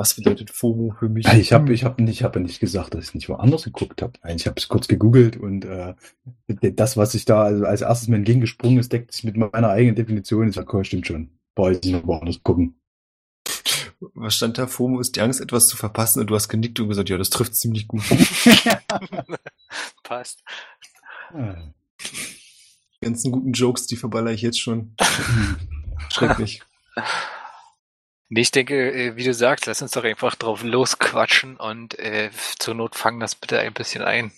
Was bedeutet FOMO für mich? Ich habe ich hab nicht, hab nicht gesagt, dass ich nicht woanders geguckt habe. Ich habe es kurz gegoogelt und äh, das, was ich da also als erstes mir entgegengesprungen ist, deckt sich mit meiner eigenen Definition. Ich sage, stimmt schon. Brauche ich noch woanders gucken. Was stand da? FOMO ist die Angst, etwas zu verpassen und du hast genickt und gesagt, ja, das trifft ziemlich gut. Passt. Ah. Die ganzen guten Jokes, die verballere ich jetzt schon. Schrecklich. Nee, ich denke, äh, wie du sagst, lass uns doch einfach drauf losquatschen und äh, zur Not fangen das bitte ein bisschen ein.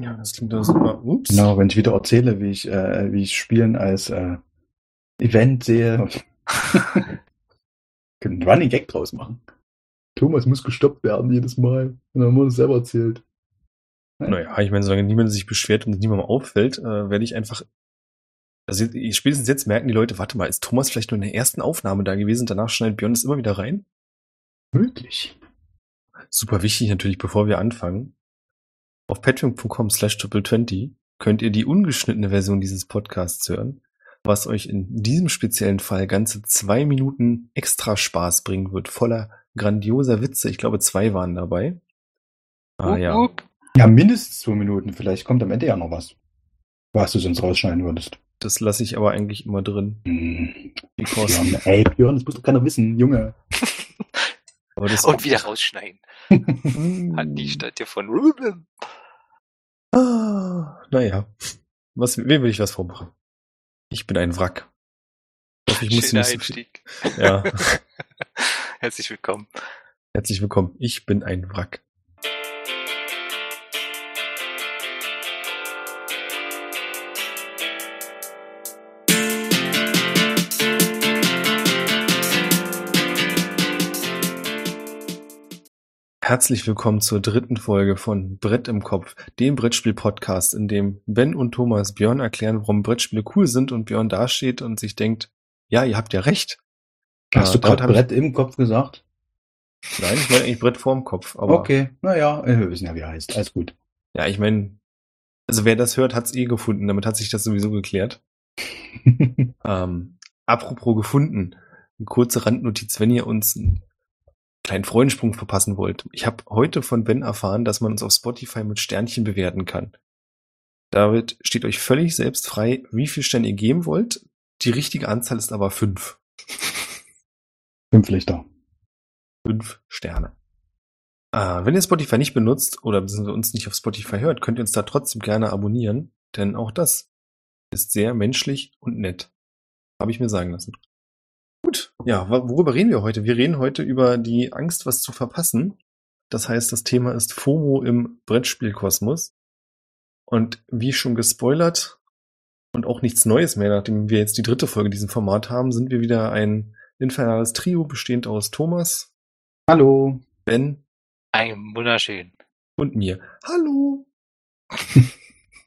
Ja, das klingt doch super. Ups. Genau, wenn ich wieder erzähle, wie ich, äh, wie ich Spielen als äh, Event sehe, können einen Running Gag draus machen. Thomas muss gestoppt werden jedes Mal. Und dann wir uns selber erzählt. Naja, ich meine, solange niemand sich beschwert und es niemandem auffällt, äh, werde ich einfach. Also spätestens jetzt merken die Leute, warte mal, ist Thomas vielleicht nur in der ersten Aufnahme da gewesen, danach schneidet Björn das immer wieder rein? Möglich. Super wichtig natürlich, bevor wir anfangen. Auf patreon.com slash triple20 könnt ihr die ungeschnittene Version dieses Podcasts hören, was euch in diesem speziellen Fall ganze zwei Minuten extra Spaß bringen wird, voller grandioser Witze. Ich glaube, zwei waren dabei. Ah, up, ja. Up. Ja, mindestens zwei Minuten. Vielleicht kommt am Ende ja noch was. Was du sonst rausschneiden würdest. Das lasse ich aber eigentlich immer drin. Hm. Björn, ey, Björn, das muss doch keiner wissen, Junge. Und wieder rausschneiden. Hat die Stadt hier von Ruben. Ah, naja. Was, wem will ich was vormachen? Ich bin ein Wrack. Ich, ich muss nicht Einstieg. Ja. Herzlich willkommen. Herzlich willkommen. Ich bin ein Wrack. Herzlich willkommen zur dritten Folge von Brett im Kopf, dem Brettspiel-Podcast, in dem Ben und Thomas Björn erklären, warum Brettspiele cool sind und Björn dasteht und sich denkt, ja, ihr habt ja recht. Hast äh, du gerade Brett im Kopf gesagt? Nein, ich meine eigentlich Brett vorm Kopf. Aber okay, naja, wir wissen ja, wie er heißt. Alles gut. Ja, ich meine, also wer das hört, hat's eh gefunden. Damit hat sich das sowieso geklärt. ähm, apropos gefunden. Eine kurze Randnotiz, wenn ihr uns kleinen Freudensprung verpassen wollt. Ich habe heute von Ben erfahren, dass man uns auf Spotify mit Sternchen bewerten kann. Damit steht euch völlig selbst frei, wie viel Sterne ihr geben wollt. Die richtige Anzahl ist aber fünf. Fünf Lichter. Fünf Sterne. Äh, wenn ihr Spotify nicht benutzt oder uns nicht auf Spotify hört, könnt ihr uns da trotzdem gerne abonnieren, denn auch das ist sehr menschlich und nett. Habe ich mir sagen lassen. Gut, ja, worüber reden wir heute? Wir reden heute über die Angst, was zu verpassen. Das heißt, das Thema ist FOMO im Brettspielkosmos. Und wie schon gespoilert und auch nichts Neues mehr, nachdem wir jetzt die dritte Folge in diesem Format haben, sind wir wieder ein infernales Trio bestehend aus Thomas. Hallo. Ben. Ein wunderschön. Und mir. Hallo.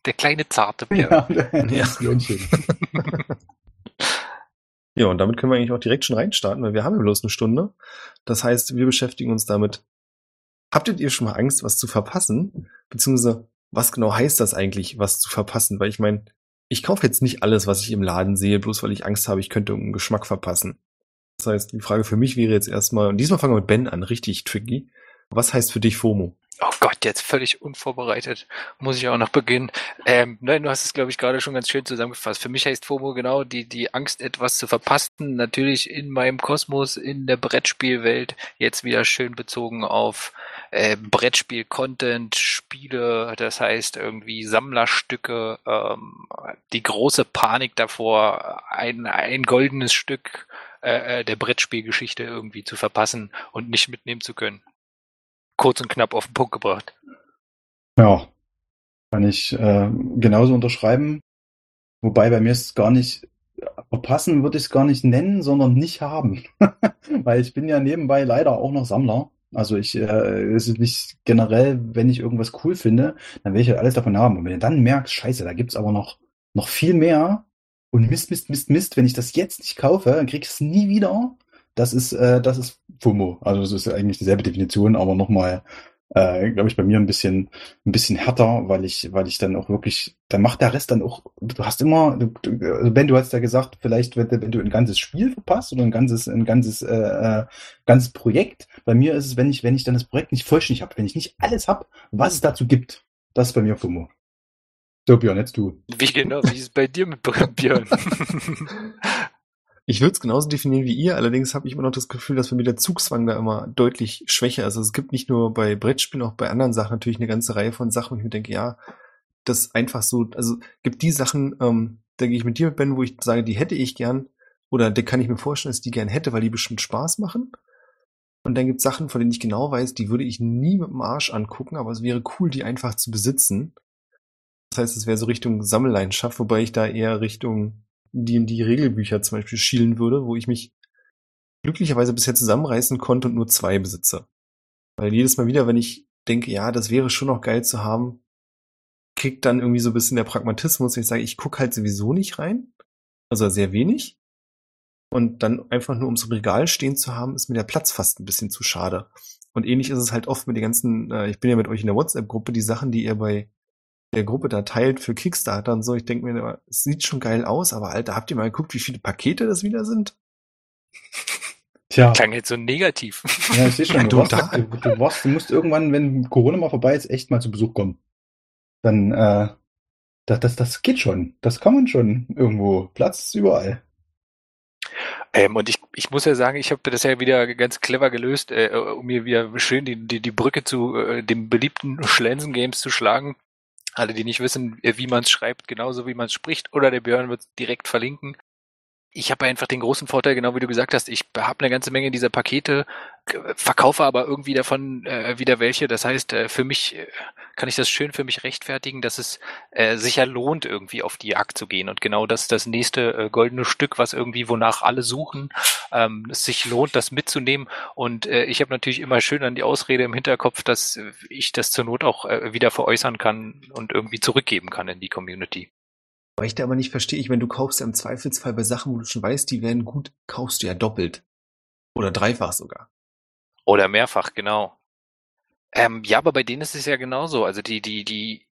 Der kleine zarte Bär. Ja, ja. Ja, und damit können wir eigentlich auch direkt schon reinstarten, weil wir haben ja bloß eine Stunde. Das heißt, wir beschäftigen uns damit. Habtet ihr schon mal Angst, was zu verpassen? Beziehungsweise, was genau heißt das eigentlich, was zu verpassen? Weil ich meine, ich kaufe jetzt nicht alles, was ich im Laden sehe, bloß weil ich Angst habe, ich könnte einen Geschmack verpassen. Das heißt, die Frage für mich wäre jetzt erstmal, und diesmal fangen wir mit Ben an, richtig tricky. Was heißt für dich FOMO? Oh Gott, jetzt völlig unvorbereitet. Muss ich auch noch beginnen. Ähm, nein, du hast es, glaube ich, gerade schon ganz schön zusammengefasst. Für mich heißt FOMO genau die, die Angst, etwas zu verpassen. Natürlich in meinem Kosmos, in der Brettspielwelt, jetzt wieder schön bezogen auf äh, Brettspiel-Content, Spiele, das heißt irgendwie Sammlerstücke, ähm, die große Panik davor, ein, ein goldenes Stück äh, äh der Brettspielgeschichte irgendwie zu verpassen und nicht mitnehmen zu können kurz und knapp auf den Punkt gebracht. Ja, kann ich äh, genauso unterschreiben. Wobei bei mir ist es gar nicht, verpassen würde ich es gar nicht nennen, sondern nicht haben. Weil ich bin ja nebenbei leider auch noch Sammler. Also ich, äh, es ist nicht generell, wenn ich irgendwas cool finde, dann will ich halt alles davon haben. Und wenn du dann merkst, scheiße, da gibt's aber noch, noch viel mehr und Mist, Mist, Mist, Mist, wenn ich das jetzt nicht kaufe, dann krieg ich es nie wieder. Das ist, äh, das ist FOMO. Also es ist eigentlich dieselbe Definition, aber nochmal äh, glaube ich, bei mir ein bisschen, ein bisschen härter, weil ich, weil ich dann auch wirklich, dann macht der Rest dann auch, du hast immer, du, du, also Ben, du hast ja gesagt, vielleicht, wenn, wenn du ein ganzes Spiel verpasst oder ein ganzes, ein ganzes, äh, äh, ganzes Projekt. Bei mir ist es, wenn ich, wenn ich dann das Projekt nicht vollständig habe, wenn ich nicht alles habe, was es dazu gibt, das ist bei mir FOMO. So, Björn, jetzt du. Wie genau, wie ist es bei dir mit Björn? Ich würde es genauso definieren wie ihr, allerdings habe ich immer noch das Gefühl, dass bei mir der Zugzwang da immer deutlich schwächer ist. Also es gibt nicht nur bei Brettspielen, auch bei anderen Sachen natürlich eine ganze Reihe von Sachen, wo ich mir denke, ja, das einfach so, also gibt die Sachen, ähm, da gehe ich mit dir mit Ben, wo ich sage, die hätte ich gern, oder da kann ich mir vorstellen, dass ich die gern hätte, weil die bestimmt Spaß machen. Und dann gibt es Sachen, von denen ich genau weiß, die würde ich nie mit dem Arsch angucken, aber es wäre cool, die einfach zu besitzen. Das heißt, es wäre so Richtung Sammelleidenschaft, wobei ich da eher Richtung die die Regelbücher zum Beispiel schielen würde, wo ich mich glücklicherweise bisher zusammenreißen konnte und nur zwei besitze. Weil jedes Mal wieder, wenn ich denke, ja, das wäre schon noch geil zu haben, kriegt dann irgendwie so ein bisschen der Pragmatismus. Ich sage, ich gucke halt sowieso nicht rein. Also sehr wenig. Und dann einfach nur ums Regal stehen zu haben, ist mir der Platz fast ein bisschen zu schade. Und ähnlich ist es halt oft mit den ganzen, äh, ich bin ja mit euch in der WhatsApp-Gruppe, die Sachen, die ihr bei der Gruppe da teilt für Kickstarter und so. Ich denke mir, es sieht schon geil aus, aber Alter, habt ihr mal geguckt, wie viele Pakete das wieder sind? Tja. Klang jetzt so negativ. Ja, ich sehe schon. Du, warst, du, du, warst, du musst irgendwann, wenn Corona mal vorbei ist, echt mal zu Besuch kommen. Dann, äh, das, das, das geht schon. Das kann man schon irgendwo. Platz ist überall. Ähm, und ich, ich muss ja sagen, ich habe das ja wieder ganz clever gelöst, äh, um mir wieder schön die, die, die Brücke zu äh, dem beliebten Schlensen Games zu schlagen. Alle, die nicht wissen, wie man es schreibt, genauso wie man es spricht, oder der Björn wird direkt verlinken. Ich habe einfach den großen Vorteil, genau wie du gesagt hast, ich habe eine ganze Menge dieser Pakete, verkaufe aber irgendwie davon äh, wieder welche. Das heißt, äh, für mich äh, kann ich das schön für mich rechtfertigen, dass es äh, sich ja lohnt, irgendwie auf die Jagd zu gehen. Und genau das das nächste äh, goldene Stück, was irgendwie, wonach alle suchen, ähm, es sich lohnt, das mitzunehmen. Und äh, ich habe natürlich immer schön an die Ausrede im Hinterkopf, dass ich das zur Not auch äh, wieder veräußern kann und irgendwie zurückgeben kann in die Community. Weil ich da aber nicht verstehe, ich, wenn du kaufst im Zweifelsfall bei Sachen, wo du schon weißt, die werden gut, kaufst du ja doppelt. Oder dreifach sogar. Oder mehrfach, genau. Ähm, ja, aber bei denen ist es ja genauso. Also die, die, die,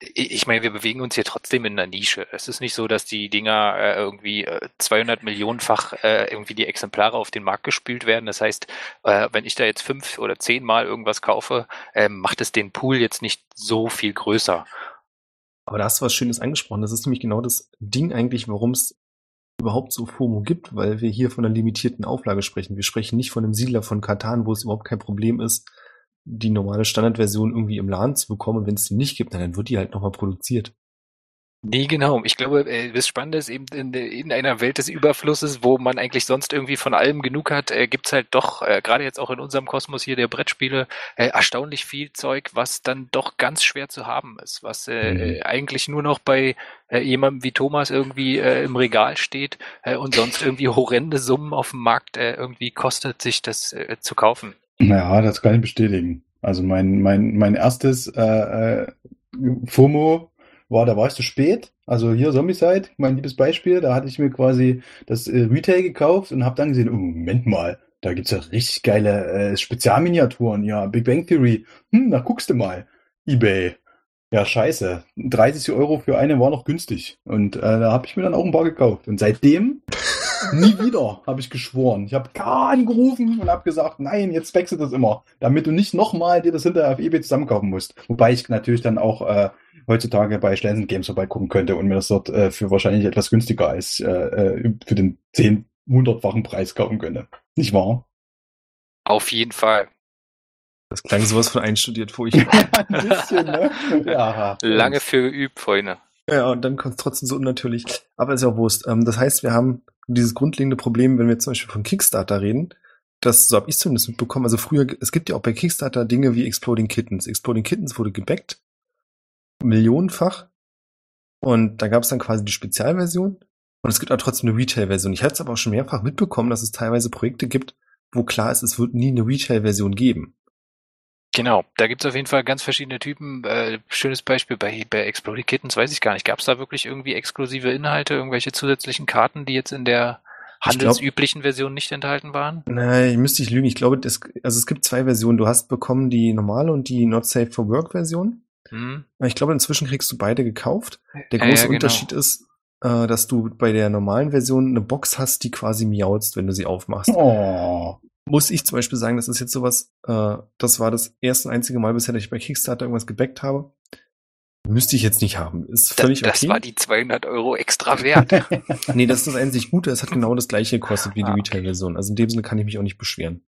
ich meine, wir bewegen uns hier trotzdem in einer Nische. Es ist nicht so, dass die Dinger äh, irgendwie äh, 200 Millionenfach äh, irgendwie die Exemplare auf den Markt gespült werden. Das heißt, äh, wenn ich da jetzt fünf oder zehn Mal irgendwas kaufe, äh, macht es den Pool jetzt nicht so viel größer. Aber da hast du was Schönes angesprochen. Das ist nämlich genau das Ding eigentlich, warum es überhaupt so FOMO gibt, weil wir hier von einer limitierten Auflage sprechen. Wir sprechen nicht von einem Siedler von Katan, wo es überhaupt kein Problem ist, die normale Standardversion irgendwie im Laden zu bekommen. Und wenn es die nicht gibt, dann wird die halt nochmal produziert. Nee, genau. Ich glaube, äh, das Spannende ist eben in, in, einer Welt des Überflusses, wo man eigentlich sonst irgendwie von allem genug hat, äh, gibt's halt doch, äh, gerade jetzt auch in unserem Kosmos hier der Brettspiele, äh, erstaunlich viel Zeug, was dann doch ganz schwer zu haben ist, was äh, mhm. eigentlich nur noch bei äh, jemandem wie Thomas irgendwie äh, im Regal steht äh, und sonst irgendwie horrende Summen auf dem Markt äh, irgendwie kostet, sich das äh, zu kaufen. Ja, das kann ich bestätigen. Also mein, mein, mein erstes äh, äh, FOMO war, da war ich zu spät. Also hier Zombicide, mein liebes Beispiel, da hatte ich mir quasi das äh, Retail gekauft und habe dann gesehen, oh, Moment mal, da gibt's ja richtig geile äh, Spezialminiaturen, ja, Big Bang Theory. Hm, da guckst du mal. Ebay. Ja, scheiße. 30 Euro für eine war noch günstig. Und äh, da habe ich mir dann auch ein paar gekauft. Und seitdem nie wieder, habe ich geschworen. Ich habe gar angerufen und habe gesagt, nein, jetzt wechselt das immer, damit du nicht nochmal dir das hinterher auf eBay zusammenkaufen musst. Wobei ich natürlich dann auch äh, heutzutage bei Schlensen Games vorbeigucken könnte und mir das dort äh, für wahrscheinlich etwas günstiger als äh, äh für den 10, 100-fachen Preis kaufen könnte. Nicht wahr? Auf jeden Fall. Das klang sowas von einstudiert furchtbar. Ein bisschen, ne? Ja, Lange für geübt, Freunde. Ja, und dann kommt es trotzdem so unnatürlich. Aber ist ja auch Wurst. Ähm, das heißt, wir haben dieses grundlegende Problem, wenn wir zum Beispiel von Kickstarter reden, das, so habe ich zumindest mitbekommen, also früher, es gibt ja auch bei Kickstarter Dinge wie Exploding Kittens. Exploding Kittens wurde gebackt, millionenfach. Und da gab es dann quasi die Spezialversion. Und es gibt auch trotzdem eine Retail-Version. Ich hatte es aber auch schon mehrfach mitbekommen, dass es teilweise Projekte gibt, wo klar ist, es wird nie eine Retail-Version geben. Genau, da gibt's auf jeden Fall ganz verschiedene Typen. Äh, schönes Beispiel bei, bei Exploding Kittens, weiß ich gar nicht. Gab's da wirklich irgendwie exklusive Inhalte, irgendwelche zusätzlichen Karten, die jetzt in der handelsüblichen Versionen nicht enthalten waren? Nein, müsste ich lügen. Ich glaube, das, also es gibt zwei Versionen. Du hast bekommen die normale und die Not Safe for Work Version. Hm. Ich glaube, inzwischen kriegst du beide gekauft. Der große ja, genau. Unterschied ist, äh, dass du bei der normalen Version eine Box hast, die quasi miauzt, wenn du sie aufmachst. Oh. Muss ich zum Beispiel sagen, das ist jetzt sowas, äh, das war das erste einzige Mal bisher, dass ich bei Kickstarter irgendwas gebackt habe. Müsste ich jetzt nicht haben. Ist völlig das, okay. Das war die 200 Euro extra wert. nee, das ist das einzig Gute. Es hat genau das gleiche gekostet wie die ah, Retail-Version. Also in dem Sinne kann ich mich auch nicht beschweren.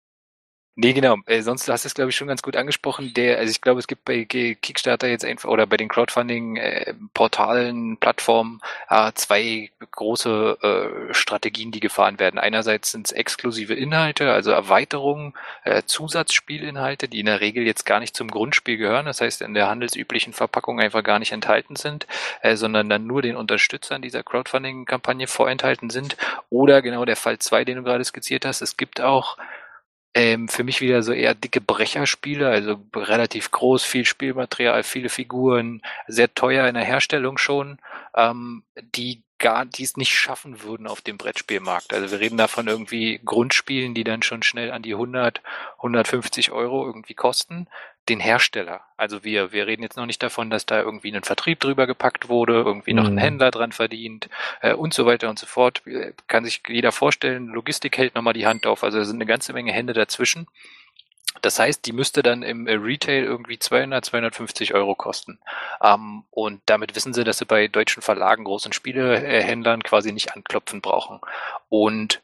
Nee, genau. Äh, sonst hast du es, glaube ich, schon ganz gut angesprochen. Der, also ich glaube, es gibt bei Kickstarter jetzt einfach oder bei den Crowdfunding-Portalen, äh, Plattformen äh, zwei große äh, Strategien, die gefahren werden. Einerseits sind es exklusive Inhalte, also Erweiterungen, äh, Zusatzspielinhalte, die in der Regel jetzt gar nicht zum Grundspiel gehören, das heißt in der handelsüblichen Verpackung einfach gar nicht enthalten sind, äh, sondern dann nur den Unterstützern dieser Crowdfunding-Kampagne vorenthalten sind. Oder genau der Fall zwei, den du gerade skizziert hast. Es gibt auch ähm, für mich wieder so eher dicke Brecherspiele, also relativ groß, viel Spielmaterial, viele Figuren, sehr teuer in der Herstellung schon, ähm, die gar, die es nicht schaffen würden auf dem Brettspielmarkt. Also wir reden da von irgendwie Grundspielen, die dann schon schnell an die 100, 150 Euro irgendwie kosten den Hersteller. Also wir, wir reden jetzt noch nicht davon, dass da irgendwie ein Vertrieb drüber gepackt wurde, irgendwie noch ein mhm. Händler dran verdient äh, und so weiter und so fort. Äh, kann sich jeder vorstellen, Logistik hält nochmal die Hand auf. Also da sind eine ganze Menge Hände dazwischen. Das heißt, die müsste dann im äh, Retail irgendwie 200, 250 Euro kosten. Ähm, und damit wissen sie, dass sie bei deutschen Verlagen, großen Spielehändlern quasi nicht anklopfen brauchen. Und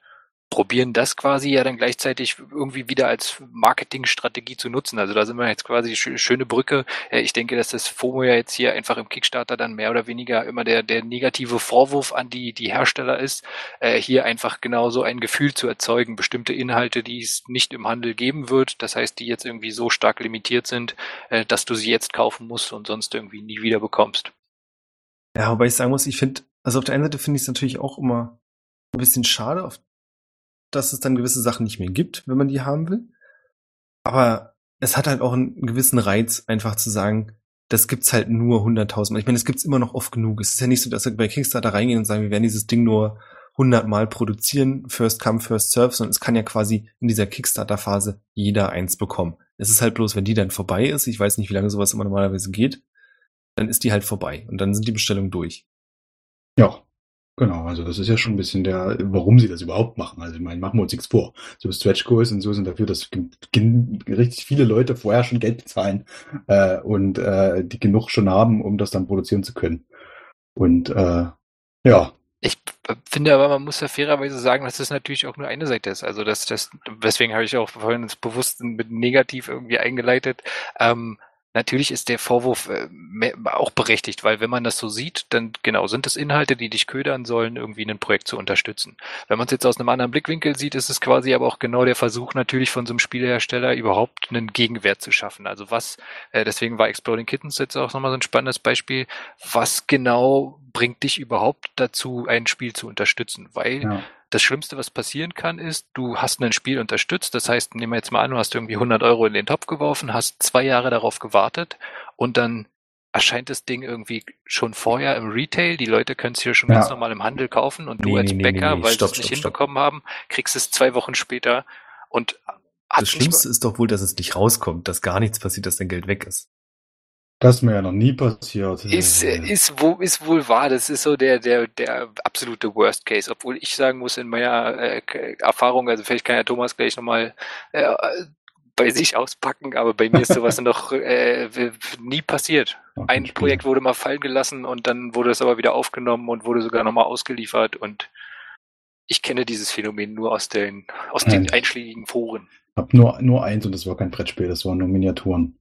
probieren das quasi ja dann gleichzeitig irgendwie wieder als Marketingstrategie zu nutzen. Also da sind wir jetzt quasi schöne Brücke. Äh, ich denke, dass das FOMO ja jetzt hier einfach im Kickstarter dann mehr oder weniger immer der, der negative Vorwurf an die, die Hersteller ist, äh, hier einfach genauso ein Gefühl zu erzeugen, bestimmte Inhalte, die es nicht im Handel geben wird, das heißt, die jetzt irgendwie so stark limitiert sind, äh, dass du sie jetzt kaufen musst und sonst irgendwie nie wieder bekommst. Ja, wobei ich sagen muss, ich finde, also auf der einen Seite finde ich es natürlich auch immer ein bisschen schade, auf dass es dann gewisse Sachen nicht mehr gibt, wenn man die haben will. Aber es hat halt auch einen gewissen Reiz, einfach zu sagen, das gibt's halt nur 100.000 Mal. Ich meine, es gibt's immer noch oft genug. Es ist ja nicht so, dass wir bei Kickstarter reingehen und sagen, wir werden dieses Ding nur 100 Mal produzieren, first come, first serve, sondern es kann ja quasi in dieser Kickstarter-Phase jeder eins bekommen. Es ist halt bloß, wenn die dann vorbei ist, ich weiß nicht, wie lange sowas immer normalerweise geht, dann ist die halt vorbei und dann sind die Bestellungen durch. Ja, Genau, also das ist ja schon ein bisschen der, warum sie das überhaupt machen. Also ich meine, machen wir uns nichts vor. So Stretch Goals und so sind dafür, dass richtig viele Leute vorher schon Geld bezahlen äh, und äh, die genug schon haben, um das dann produzieren zu können. Und äh, ja. Ich finde aber, man muss ja fairerweise sagen, dass das natürlich auch nur eine Seite ist. Also das, das, deswegen habe ich auch vorhin das bewusst mit negativ irgendwie eingeleitet. Ähm, Natürlich ist der Vorwurf äh, auch berechtigt, weil wenn man das so sieht, dann genau sind es Inhalte, die dich ködern sollen, irgendwie ein Projekt zu unterstützen. Wenn man es jetzt aus einem anderen Blickwinkel sieht, ist es quasi aber auch genau der Versuch natürlich von so einem Spielehersteller überhaupt einen Gegenwert zu schaffen. Also was, äh, deswegen war Exploding Kittens jetzt auch nochmal so ein spannendes Beispiel, was genau bringt dich überhaupt dazu, ein Spiel zu unterstützen? Weil ja. Das Schlimmste, was passieren kann, ist, du hast ein Spiel unterstützt. Das heißt, nehmen wir jetzt mal an, du hast irgendwie 100 Euro in den Topf geworfen, hast zwei Jahre darauf gewartet und dann erscheint das Ding irgendwie schon vorher im Retail. Die Leute können es hier schon ja. ganz normal im Handel kaufen und du nee, als nee, Bäcker, nee, weil sie es nicht stopp, hinbekommen stopp. haben, kriegst es zwei Wochen später und das Schlimmste ist doch wohl, dass es nicht rauskommt, dass gar nichts passiert, dass dein Geld weg ist. Das ist mir ja noch nie passiert. Ist, ist, wo, ist wohl wahr. Das ist so der, der, der absolute Worst Case. Obwohl ich sagen muss, in meiner äh, Erfahrung, also vielleicht kann ja Thomas gleich nochmal äh, bei sich auspacken, aber bei mir ist sowas noch äh, nie passiert. Ein Projekt wurde mal fallen gelassen und dann wurde es aber wieder aufgenommen und wurde sogar nochmal ausgeliefert und ich kenne dieses Phänomen nur aus den, aus den einschlägigen Foren. Ich habe nur, nur eins und das war kein Brettspiel, das waren nur Miniaturen.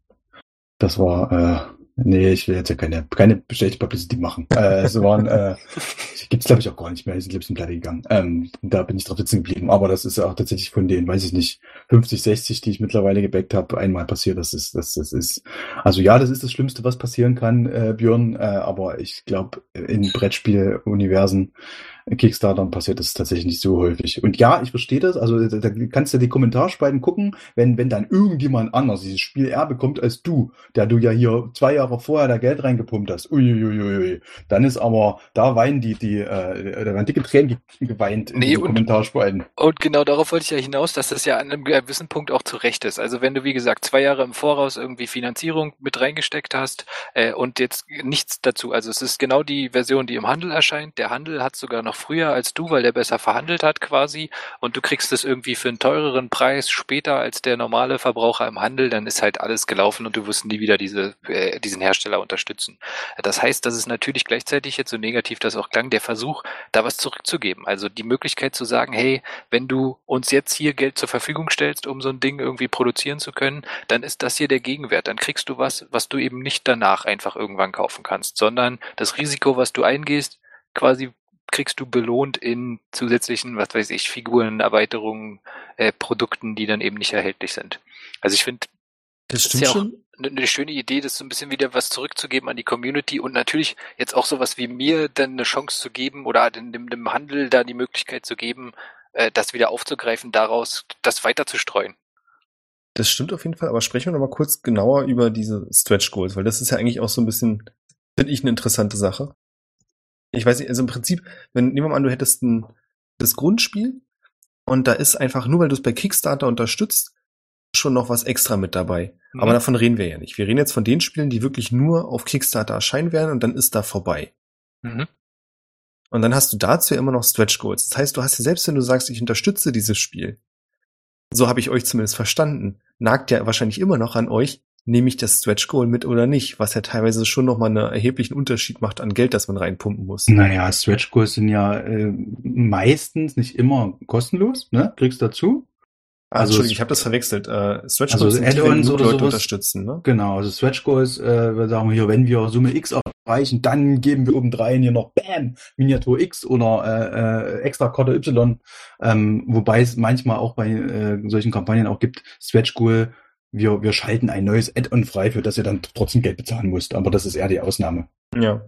Das war, äh, nee, ich will jetzt ja keine, keine schlechte Publicity machen. Äh, es waren, äh, gibt's glaube ich auch gar nicht mehr, die sind glaube ich Pleite gegangen. Ähm, da bin ich drauf sitzen geblieben. Aber das ist ja auch tatsächlich von denen, weiß ich nicht, 50, 60, die ich mittlerweile gebackt habe, einmal passiert. Das ist, das, das ist, also ja, das ist das Schlimmste, was passieren kann, äh, Björn. Äh, aber ich glaube, in Brettspiel-Universen Kickstartern passiert das tatsächlich nicht so häufig. Und ja, ich verstehe das. Also da kannst du die Kommentarspalten gucken, wenn, wenn dann irgendjemand anders dieses Spiel eher bekommt als du, der du ja hier zwei Jahre vorher da Geld reingepumpt hast. Uiuiui. Dann ist aber, da weinen die, die, äh, da werden dicke Tränen geweint in Nee, den Kommentarspalten. Und genau darauf wollte ich ja hinaus, dass das ja an einem gewissen Punkt auch zu Recht ist. Also wenn du, wie gesagt, zwei Jahre im Voraus irgendwie Finanzierung mit reingesteckt hast äh, und jetzt nichts dazu. Also es ist genau die Version, die im Handel erscheint. Der Handel hat sogar noch früher als du, weil der besser verhandelt hat quasi. Und du kriegst es irgendwie für einen teureren Preis später als der normale Verbraucher im Handel. Dann ist halt alles gelaufen und du wirst nie wieder diese, äh, diesen Hersteller unterstützen. Das heißt, das ist natürlich gleichzeitig jetzt so negativ das auch klang, der Versuch, da was zurückzugeben. Also die Möglichkeit zu sagen, hey, wenn du uns jetzt hier Geld zur Verfügung stellst, um so ein Ding irgendwie produzieren zu können, dann ist das hier der Gegenwert. Dann kriegst du was, was du eben nicht danach einfach irgendwann kaufen kannst, sondern das Risiko, was du eingehst, quasi kriegst du belohnt in zusätzlichen, was weiß ich, Figuren, Erweiterungen, äh, Produkten, die dann eben nicht erhältlich sind. Also ich finde, Das ist stimmt ja auch schon. eine eine schöne Idee, das so ein bisschen wieder was zurückzugeben an die Community und natürlich jetzt auch sowas wie mir dann eine Chance zu geben oder dem, dem, dem Handel da die Möglichkeit zu geben, äh, das wieder aufzugreifen, daraus das weiter zu streuen. Das stimmt auf jeden Fall, aber sprechen wir noch mal kurz genauer über diese Stretch Goals, weil das ist ja eigentlich auch so ein bisschen, finde ich, eine interessante Sache. Ich weiß nicht, also im Prinzip, wenn, nehmen wir mal an, du hättest ein, das Grundspiel und da ist einfach, nur weil du es bei Kickstarter unterstützt, schon noch was extra mit dabei. Mhm. Aber davon reden wir ja nicht. Wir reden jetzt von den Spielen, die wirklich nur auf Kickstarter erscheinen werden und dann ist da vorbei. Mhm. Und dann hast du dazu ja immer noch Stretch Goals. Das heißt, du hast ja selbst, wenn du sagst, ich unterstütze dieses Spiel, so habe ich euch zumindest verstanden, nagt ja wahrscheinlich immer noch an euch, nehme ich das Stretch Goal mit oder nicht, was ja teilweise schon nochmal einen erheblichen Unterschied macht an Geld, das man reinpumpen muss. Naja, Stretch Goals sind ja äh, meistens nicht immer kostenlos, ne? Kriegst dazu. Ah, Also Entschuldigung, ich habe das verwechselt. Äh, Stretch Also Goals sind die, wenn Add-ons genug oder Leute sowas. unterstützen, ne? Genau, also Stretch Goals, äh, wir sagen hier, wenn wir Summe X erreichen, dann geben wir obendrein hier noch Bam, Miniatur X oder äh, äh, extra Karte Y. Ähm, wobei es manchmal auch bei äh, solchen Kampagnen auch gibt, Stretch Goal, wir, wir schalten ein neues Add-on frei, für das ihr dann trotzdem Geld bezahlen müsst. Aber das ist eher die Ausnahme. Ja.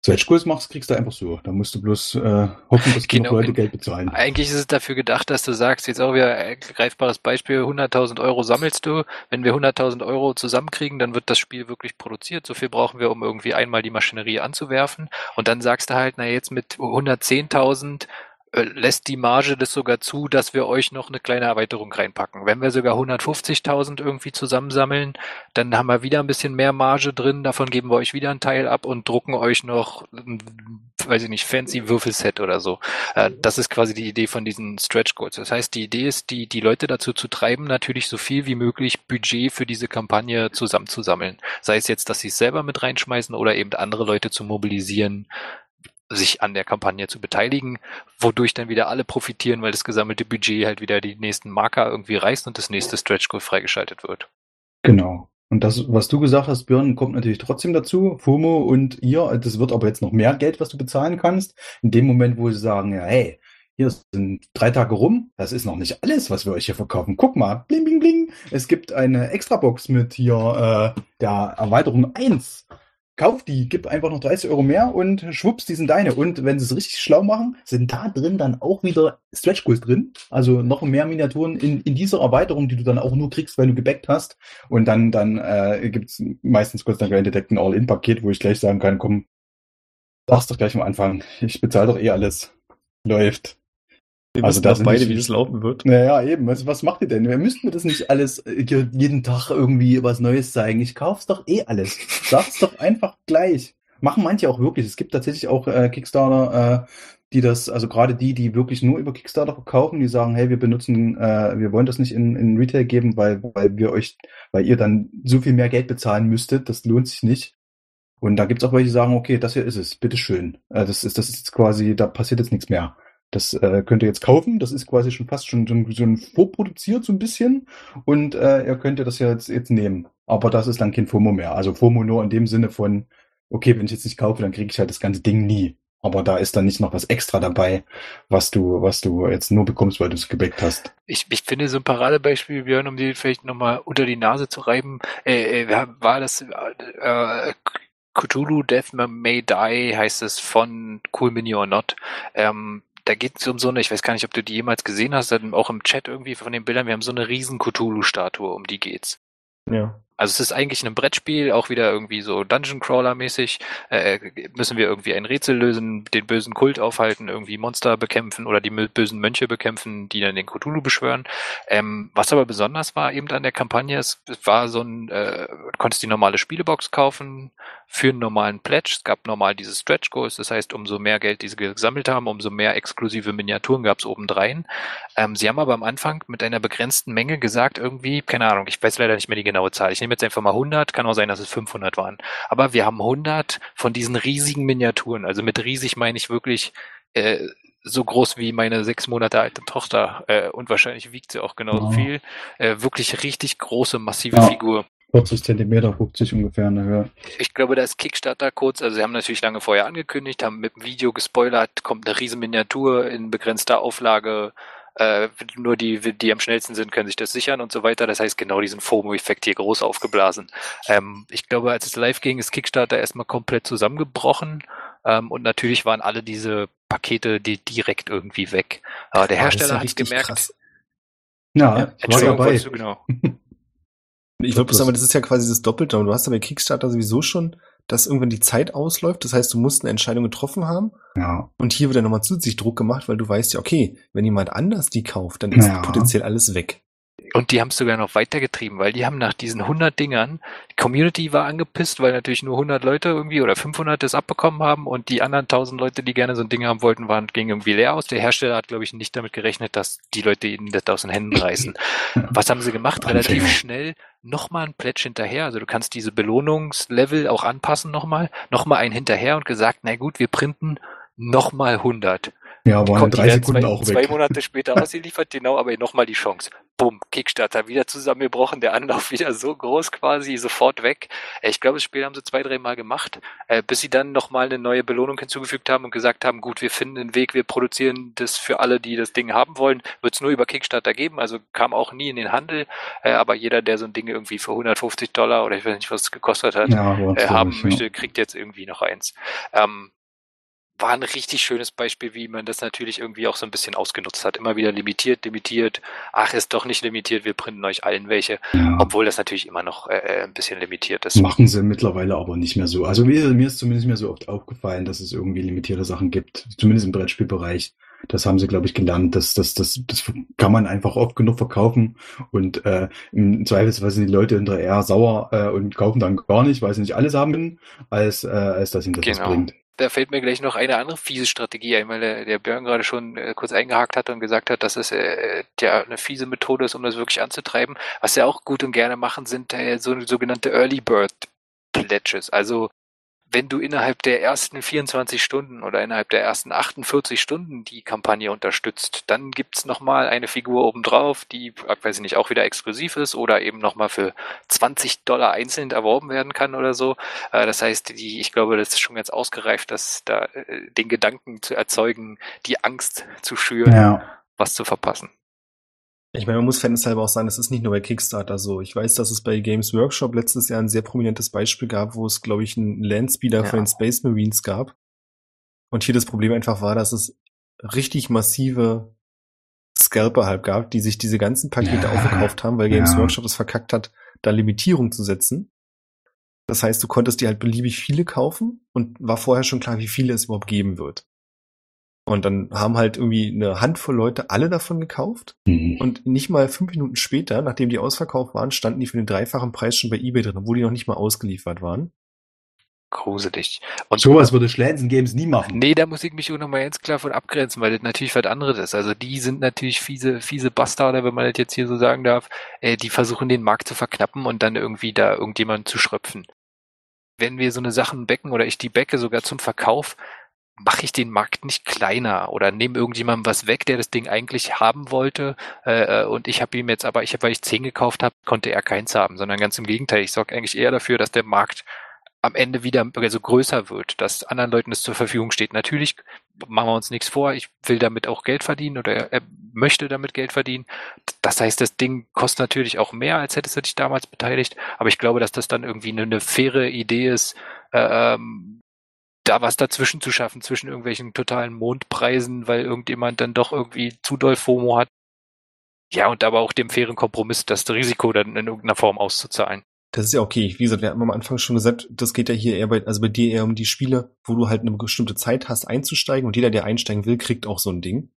Stretch Goals machst, kriegst du einfach so. Da musst du bloß äh, hoffen, dass Genau, Leute Geld bezahlen. Eigentlich ist es dafür gedacht, dass du sagst, jetzt auch wieder ein greifbares Beispiel, 100.000 Euro sammelst du. Wenn wir 100.000 Euro zusammenkriegen, dann wird das Spiel wirklich produziert. So viel brauchen wir, um irgendwie einmal die Maschinerie anzuwerfen. Und dann sagst du halt, na jetzt mit 110.000 äh, lässt die Marge das sogar zu, dass wir euch noch eine kleine Erweiterung reinpacken. Wenn wir sogar 150.000 irgendwie zusammensammeln, dann haben wir wieder ein bisschen mehr Marge drin, davon geben wir euch wieder einen Teil ab und drucken euch noch, weiß ich nicht, fancy Würfelset oder so. Äh, das ist quasi die Idee von diesen Stretch Goals. Das heißt, die Idee ist, die, die Leute dazu zu treiben, natürlich so viel wie möglich Budget für diese Kampagne zusammenzusammeln. Sei es jetzt, dass sie es selber mit reinschmeißen oder eben andere Leute zu mobilisieren, sich an der Kampagne zu beteiligen, wodurch dann wieder alle profitieren, weil das gesammelte Budget halt wieder die nächsten Marker irgendwie reißt und das nächste Stretch Goal freigeschaltet wird. Genau. Und das, was du gesagt hast, Björn, kommt natürlich trotzdem dazu. FOMO und ihr, das wird aber jetzt noch mehr Geld, was du bezahlen kannst. In dem Moment, wo sie sagen, ja, hey, hier sind drei Tage rum, das ist noch nicht alles, was wir euch hier verkaufen. Guck mal, bling, bling, bling. Es gibt eine Extrabox mit hier äh, der Erweiterung 1. Kauf die, gib einfach noch 30 Euro mehr und schwupps, die sind deine. Und wenn sie es richtig schlau machen, sind da drin dann auch wieder Stretch Goals drin. Also noch mehr Miniaturen in, in dieser Erweiterung, die du dann auch nur kriegst, weil du gebackt hast. Und dann, dann äh, gibt's meistens Gott sei Dank entdeckt ein All-In-Paket, wo ich gleich sagen kann, komm, sag's doch gleich am Anfang. Ich bezahle doch eh alles. Läuft. Wir Also wissen da doch sind beide, wie das laufen wird. Naja, eben. Was, was macht ihr denn? Wir müssten mir das nicht alles äh, jeden Tag irgendwie was Neues zeigen. Ich kauf's doch eh alles. Sag's doch einfach gleich. Machen manche auch wirklich. Es gibt tatsächlich auch äh, Kickstarter, äh, die das, also gerade die, die wirklich nur über Kickstarter verkaufen, die sagen, hey, wir benutzen, äh, wir wollen das nicht in, in Retail geben, weil, weil wir euch, weil ihr dann so viel mehr Geld bezahlen müsstet, das lohnt sich nicht. Und da gibt's auch welche, die sagen, okay, das hier ist es, bitteschön. Äh, das ist, das ist jetzt quasi, da passiert jetzt nichts mehr. Das äh, könnt ihr jetzt kaufen. Das ist quasi schon fast schon so ein, so ein vorproduziert so ein bisschen. Und äh, ihr könnt das ja jetzt, jetzt nehmen. Aber das ist dann kein FOMO mehr. Also FOMO nur in dem Sinne von, okay, wenn ich jetzt nicht kaufe, dann kriege ich halt das ganze Ding nie. Aber da ist dann nicht noch was extra dabei, was du, was du jetzt nur bekommst, weil du es gebackt hast. Ich, ich finde so ein Paradebeispiel, Björn, um dir vielleicht nochmal unter die Nase zu reiben, äh, äh, war das äh, Cthulhu Death May Die heißt es von Cool Mini or Not. Ähm, da geht es um so eine, ich weiß gar nicht, ob du die jemals gesehen hast, auch im Chat irgendwie von den Bildern, wir haben so eine riesen Cthulhu-Statue, um die geht's. Ja. Also es ist eigentlich ein Brettspiel, auch wieder irgendwie so Dungeon Crawler mäßig. Äh, müssen wir irgendwie ein Rätsel lösen, den bösen Kult aufhalten, irgendwie Monster bekämpfen oder die bösen Mönche bekämpfen, die dann den Cthulhu beschwören. Ähm, was aber besonders war eben an der Kampagne, es war so ein, äh, du konntest die normale Spielebox kaufen für einen normalen Pledge. Es gab normal diese Stretch Goals, das heißt, umso mehr Geld, die sie gesammelt haben, umso mehr exklusive Miniaturen gab es obendrein. Ähm, sie haben aber am Anfang mit einer begrenzten Menge gesagt, irgendwie, keine Ahnung, ich weiß leider nicht mehr die genaue Zahl. Ich nehme jetzt einfach mal 100, kann auch sein, dass es 500 waren. Aber wir haben 100 von diesen riesigen Miniaturen. Also mit riesig meine ich wirklich äh, so groß wie meine sechs Monate alte Tochter äh, und wahrscheinlich wiegt sie auch genauso Wow. viel. Äh, wirklich richtig große, massive Ja. Figur. 40 Zentimeter, 50 ungefähr in der Höhe. Ich glaube, das Kickstarter kurz, also sie haben natürlich lange vorher angekündigt, haben mit dem Video gespoilert, kommt eine riesen Miniatur in begrenzter Auflage, äh, nur die, die am schnellsten sind, können sich das sichern und so weiter. Das heißt, genau diesen FOMO-Effekt hier groß aufgeblasen. Ähm, ich glaube, als es live ging, ist Kickstarter erstmal komplett zusammengebrochen ähm, und natürlich waren alle diese Pakete die direkt irgendwie weg. Aber der Ah, Hersteller ja hat gemerkt, krass. Ja, Ja, ich war Entschuldigung, dabei. du genau. Ich wollte bloß Das- sagen, das ist ja quasi das Doppelte. Und du hast ja bei Kickstarter sowieso schon, dass irgendwann die Zeit ausläuft. Das heißt, du musst eine Entscheidung getroffen haben. Ja, Und hier wird dann nochmal zusätzlich Druck gemacht, weil du weißt ja, okay, wenn jemand anders die kauft, dann ist Ja. potenziell alles weg. Und die haben es sogar noch weitergetrieben, weil die haben nach diesen 100 Dingern, die Community war angepisst, weil natürlich nur 100 Leute irgendwie oder 500 das abbekommen haben und die anderen 1000 Leute, die gerne so ein Ding haben wollten, waren, gingen irgendwie leer aus. Der Hersteller hat, glaube ich, nicht damit gerechnet, dass die Leute ihnen das aus den Händen reißen. Was haben sie gemacht? Relativ schnell nochmal ein Pledge hinterher. Also du kannst diese Belohnungslevel auch anpassen nochmal. Nochmal einen hinterher und gesagt, na gut, wir printen nochmal 100. ja, waren drei Sekunden zwei, auch zwei weg. Monate später ausgeliefert, genau, aber nochmal die Chance. Bumm, Kickstarter wieder zusammengebrochen, der Anlauf wieder so groß quasi, sofort weg. Äh, Ich glaube, das Spiel haben sie zwei, dreimal gemacht, äh, bis sie dann nochmal eine neue Belohnung hinzugefügt haben und gesagt haben, gut, wir finden einen Weg, wir produzieren das für alle, die das Ding haben wollen, wird es nur über Kickstarter geben, also kam auch nie in den Handel, äh, aber jeder, der so ein Ding irgendwie für 150 Dollar oder ich weiß nicht, was es gekostet hat, Ja, haben möchte, kriegt jetzt irgendwie noch eins. Ähm, war ein richtig schönes Beispiel, wie man das natürlich irgendwie auch so ein bisschen ausgenutzt hat. Immer wieder limitiert, limitiert. Ach, ist doch nicht limitiert, wir printen euch allen welche. Ja. Obwohl das natürlich immer noch äh, ein bisschen limitiert ist. Machen sie mittlerweile aber nicht mehr so. Also mir, mir ist zumindest mir so oft aufgefallen, dass es irgendwie limitierte Sachen gibt, zumindest im Brettspielbereich. Das haben sie, glaube ich, gelernt. Das, das, das, das kann man einfach oft genug verkaufen. Und äh, im Zweifelsfall sind die Leute hinterher eher sauer äh, und kaufen dann gar nicht, weil sie nicht alles haben als, äh, als dass ihnen das was Genau. bringt. Da fällt mir gleich noch eine andere fiese Strategie ein, weil der, der Björn gerade schon äh, kurz eingehakt hat und gesagt hat, dass es äh, ja eine fiese Methode ist, um das wirklich anzutreiben. Was sie auch gut und gerne machen, sind äh, so sogenannte Early Bird Pledges. Also wenn du innerhalb der ersten 24 Stunden oder innerhalb der ersten 48 Stunden die Kampagne unterstützt, dann gibt's nochmal eine Figur obendrauf, die, weiß ich nicht, auch wieder exklusiv ist oder eben nochmal für 20 Dollar einzeln erworben werden kann oder so. Äh, Das heißt, die, ich glaube, das ist schon ganz ausgereift, dass da äh, den Gedanken zu erzeugen, die Angst zu schüren, Ja. was zu verpassen. Ich meine, man muss fairnesshalber auch sagen, das ist nicht nur bei Kickstarter so. Ich weiß, dass es bei Games Workshop letztes Jahr ein sehr prominentes Beispiel gab, wo es, glaube ich, einen Landspeeder Ja. von den Space Marines gab. Und hier das Problem einfach war, dass es richtig massive Scalper halt gab, die sich diese ganzen Pakete Ja. aufgekauft haben, weil Games Ja. Workshop es verkackt hat, da Limitierung zu setzen. Das heißt, du konntest dir halt beliebig viele kaufen und war vorher schon klar, wie viele es überhaupt geben wird. Und dann haben halt irgendwie eine Handvoll Leute alle davon gekauft. Mhm. Und nicht mal fünf Minuten später, nachdem die ausverkauft waren, standen die für den dreifachen Preis schon bei eBay drin, obwohl die noch nicht mal ausgeliefert waren. Gruselig. Und Sowas würde Schlanzen Games nie machen. Nee, da muss ich mich auch nochmal ganz klar von abgrenzen, weil das natürlich was anderes ist. Also die sind natürlich fiese, fiese Bastarde, wenn man das jetzt hier so sagen darf. Äh, die versuchen den Markt zu verknappen und dann irgendwie da irgendjemanden zu schröpfen. Wenn wir so eine Sachen becken oder ich die becke sogar zum Verkauf, mache ich den Markt nicht kleiner oder nehme irgendjemandem was weg, der das Ding eigentlich haben wollte äh, äh, und ich habe ihm jetzt aber, ich habe, weil ich zehn gekauft habe, konnte er keins haben, sondern ganz im Gegenteil. Ich sorge eigentlich eher dafür, dass der Markt am Ende wieder also größer wird, dass anderen Leuten es zur Verfügung steht. Natürlich machen wir uns nichts vor, ich will damit auch Geld verdienen oder er, möchte damit Geld verdienen. Das heißt, das Ding kostet natürlich auch mehr, als hättest du dich damals beteiligt, aber ich glaube, dass das dann irgendwie eine, eine faire Idee ist, ähm, da was dazwischen zu schaffen, zwischen irgendwelchen totalen Mondpreisen, weil irgendjemand dann doch irgendwie zu doll FOMO hat. Ja, und aber auch dem fairen Kompromiss, das Risiko dann in irgendeiner Form auszuzahlen. Das ist ja okay. Wie gesagt, wir haben am Anfang schon gesagt, das geht ja hier eher bei, also bei dir eher um die Spiele, wo du halt eine bestimmte Zeit hast einzusteigen und jeder, der einsteigen will, kriegt auch so ein Ding.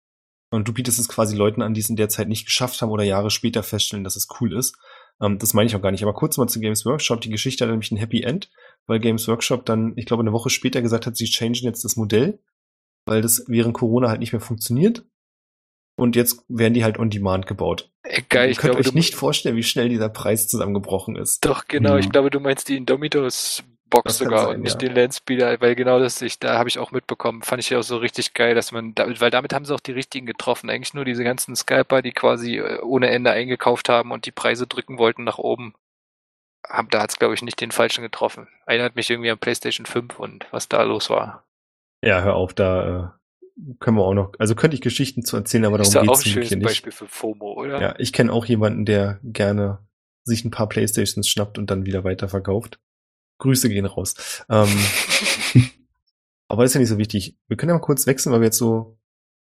Und du bietest es quasi Leuten an, die es in der Zeit nicht geschafft haben oder Jahre später feststellen, dass es cool ist. Ähm, das meine ich auch gar nicht. Aber kurz mal zu Games Workshop. Die Geschichte hat nämlich ein Happy End, weil Games Workshop dann, ich glaube, eine Woche später gesagt hat, sie changen jetzt das Modell, weil das während Corona halt nicht mehr funktioniert. Und jetzt werden die halt on demand gebaut. Äh, geil, ich könnt glaube, euch nicht vorstellen, wie schnell dieser Preis zusammengebrochen ist. Doch, genau. Mhm. Ich glaube, du meinst die Indomitos Box sogar sein, und nicht ja. den Landspeeder, weil genau das ich, da habe ich auch mitbekommen, fand ich ja auch so richtig geil, dass man, weil damit haben sie auch die richtigen getroffen. Eigentlich nur diese ganzen Scalper, die quasi äh, ohne Ende eingekauft haben und die Preise drücken wollten nach oben. Haben, da hat es, glaube ich, nicht den falschen getroffen. Erinnert mich irgendwie an PlayStation 5 und was da los war. Ja, hör auf, da äh, können wir auch noch, also könnte ich Geschichten zu erzählen, aber darum geht es nicht. Ist auch ein schönes Beispiel für FOMO, oder? Ja, ich kenne auch jemanden, der gerne sich ein paar Playstations schnappt und dann wieder weiterverkauft. Grüße gehen raus. Ähm, aber das ist ja nicht so wichtig. Wir können ja mal kurz wechseln, weil wir jetzt so,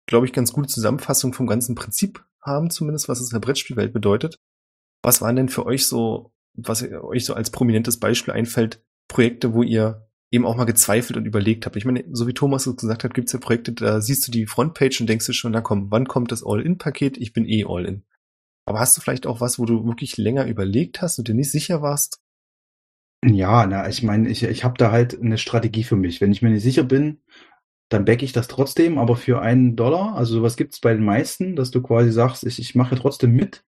glaube ich, ganz gute Zusammenfassung vom ganzen Prinzip haben, zumindest was es in der Brettspielwelt bedeutet. Was waren denn für euch so, was euch so als prominentes Beispiel einfällt, Projekte, wo ihr eben auch mal gezweifelt und überlegt habt. Ich meine, so wie Thomas es gesagt hat, gibt es ja Projekte, da siehst du die Frontpage und denkst du schon, na komm, wann kommt das All-In-Paket? Ich bin eh All-In. Aber hast du vielleicht auch was, wo du wirklich länger überlegt hast und dir nicht sicher warst, ja, na, ich meine, ich, ich habe da halt eine Strategie für mich. Wenn ich mir nicht sicher bin, dann backe ich das trotzdem, aber für einen Dollar, also sowas gibt's bei den meisten, dass du quasi sagst, ich, ich mache trotzdem mit,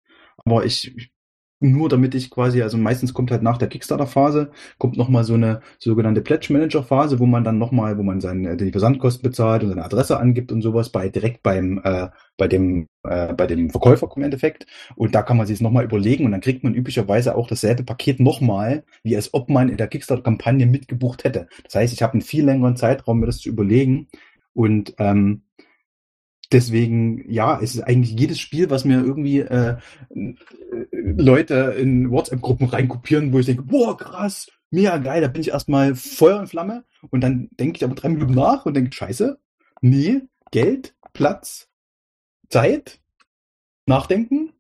aber ich nur damit ich quasi, also meistens kommt halt nach der Kickstarter-Phase, kommt nochmal so eine sogenannte Pledge-Manager-Phase, wo man dann nochmal, wo man seine, die Versandkosten bezahlt und seine Adresse angibt und sowas bei direkt beim, äh, bei dem, äh, bei dem Verkäufer im Endeffekt. Und da kann man sich es nochmal überlegen und dann kriegt man üblicherweise auch dasselbe Paket nochmal, wie als ob man in der Kickstarter-Kampagne mitgebucht hätte. Das heißt, ich habe einen viel längeren Zeitraum, mir das zu überlegen und ähm, Deswegen, ja, es ist eigentlich jedes Spiel, was mir irgendwie äh, Leute in WhatsApp-Gruppen reinkopieren, wo ich denke, boah, krass, mega geil, da bin ich erstmal Feuer und Flamme. Und dann denke ich aber drei Minuten nach und denke, scheiße, nee, Geld, Platz, Zeit, Nachdenken.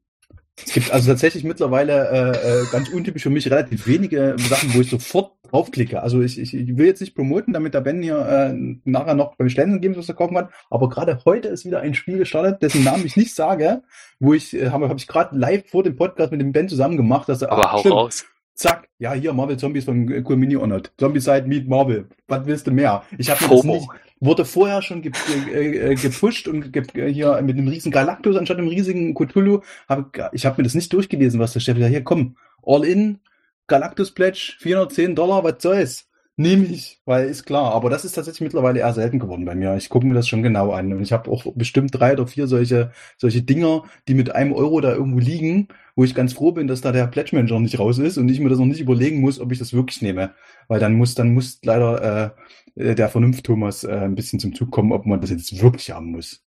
Es gibt also tatsächlich mittlerweile äh, äh, ganz untypisch für mich relativ wenige Sachen, wo ich sofort draufklicke. Also ich, ich, ich will jetzt nicht promoten, damit der Ben hier äh, nachher noch beim Stellen geben, was er kaufen kann. Aber gerade heute ist wieder ein Spiel gestartet, dessen Namen ich nicht sage, wo ich äh, habe hab ich gerade live vor dem Podcast mit dem Ben zusammen gemacht, dass er aber hau raus. Zack, ja, hier Marvel Zombies von Cool Mini Honored. Zombie-Side Meet Marvel. Was willst du mehr? Ich habe mir das nicht, wurde vorher schon ge äh, äh, gepusht und ge hier mit einem riesigen Galactus anstatt einem riesigen Cthulhu. Hab, ich habe mir das nicht durchgelesen, was da steht. Ja, hier, komm, All in, Galactus Pledge, 410 Dollar, was soll's? Nehme ich, weil ist klar. Aber das ist tatsächlich mittlerweile eher selten geworden bei mir. Ich gucke mir das schon genau an. Und ich habe auch bestimmt drei oder vier solche, solche Dinger, die mit einem Euro da irgendwo liegen, wo ich ganz froh bin, dass da der Pledge Manager nicht raus ist und ich mir das noch nicht überlegen muss, ob ich das wirklich nehme. Weil dann muss, dann muss leider äh, der Vernunft Thomas äh, ein bisschen zum Zug kommen, ob man das jetzt wirklich haben muss.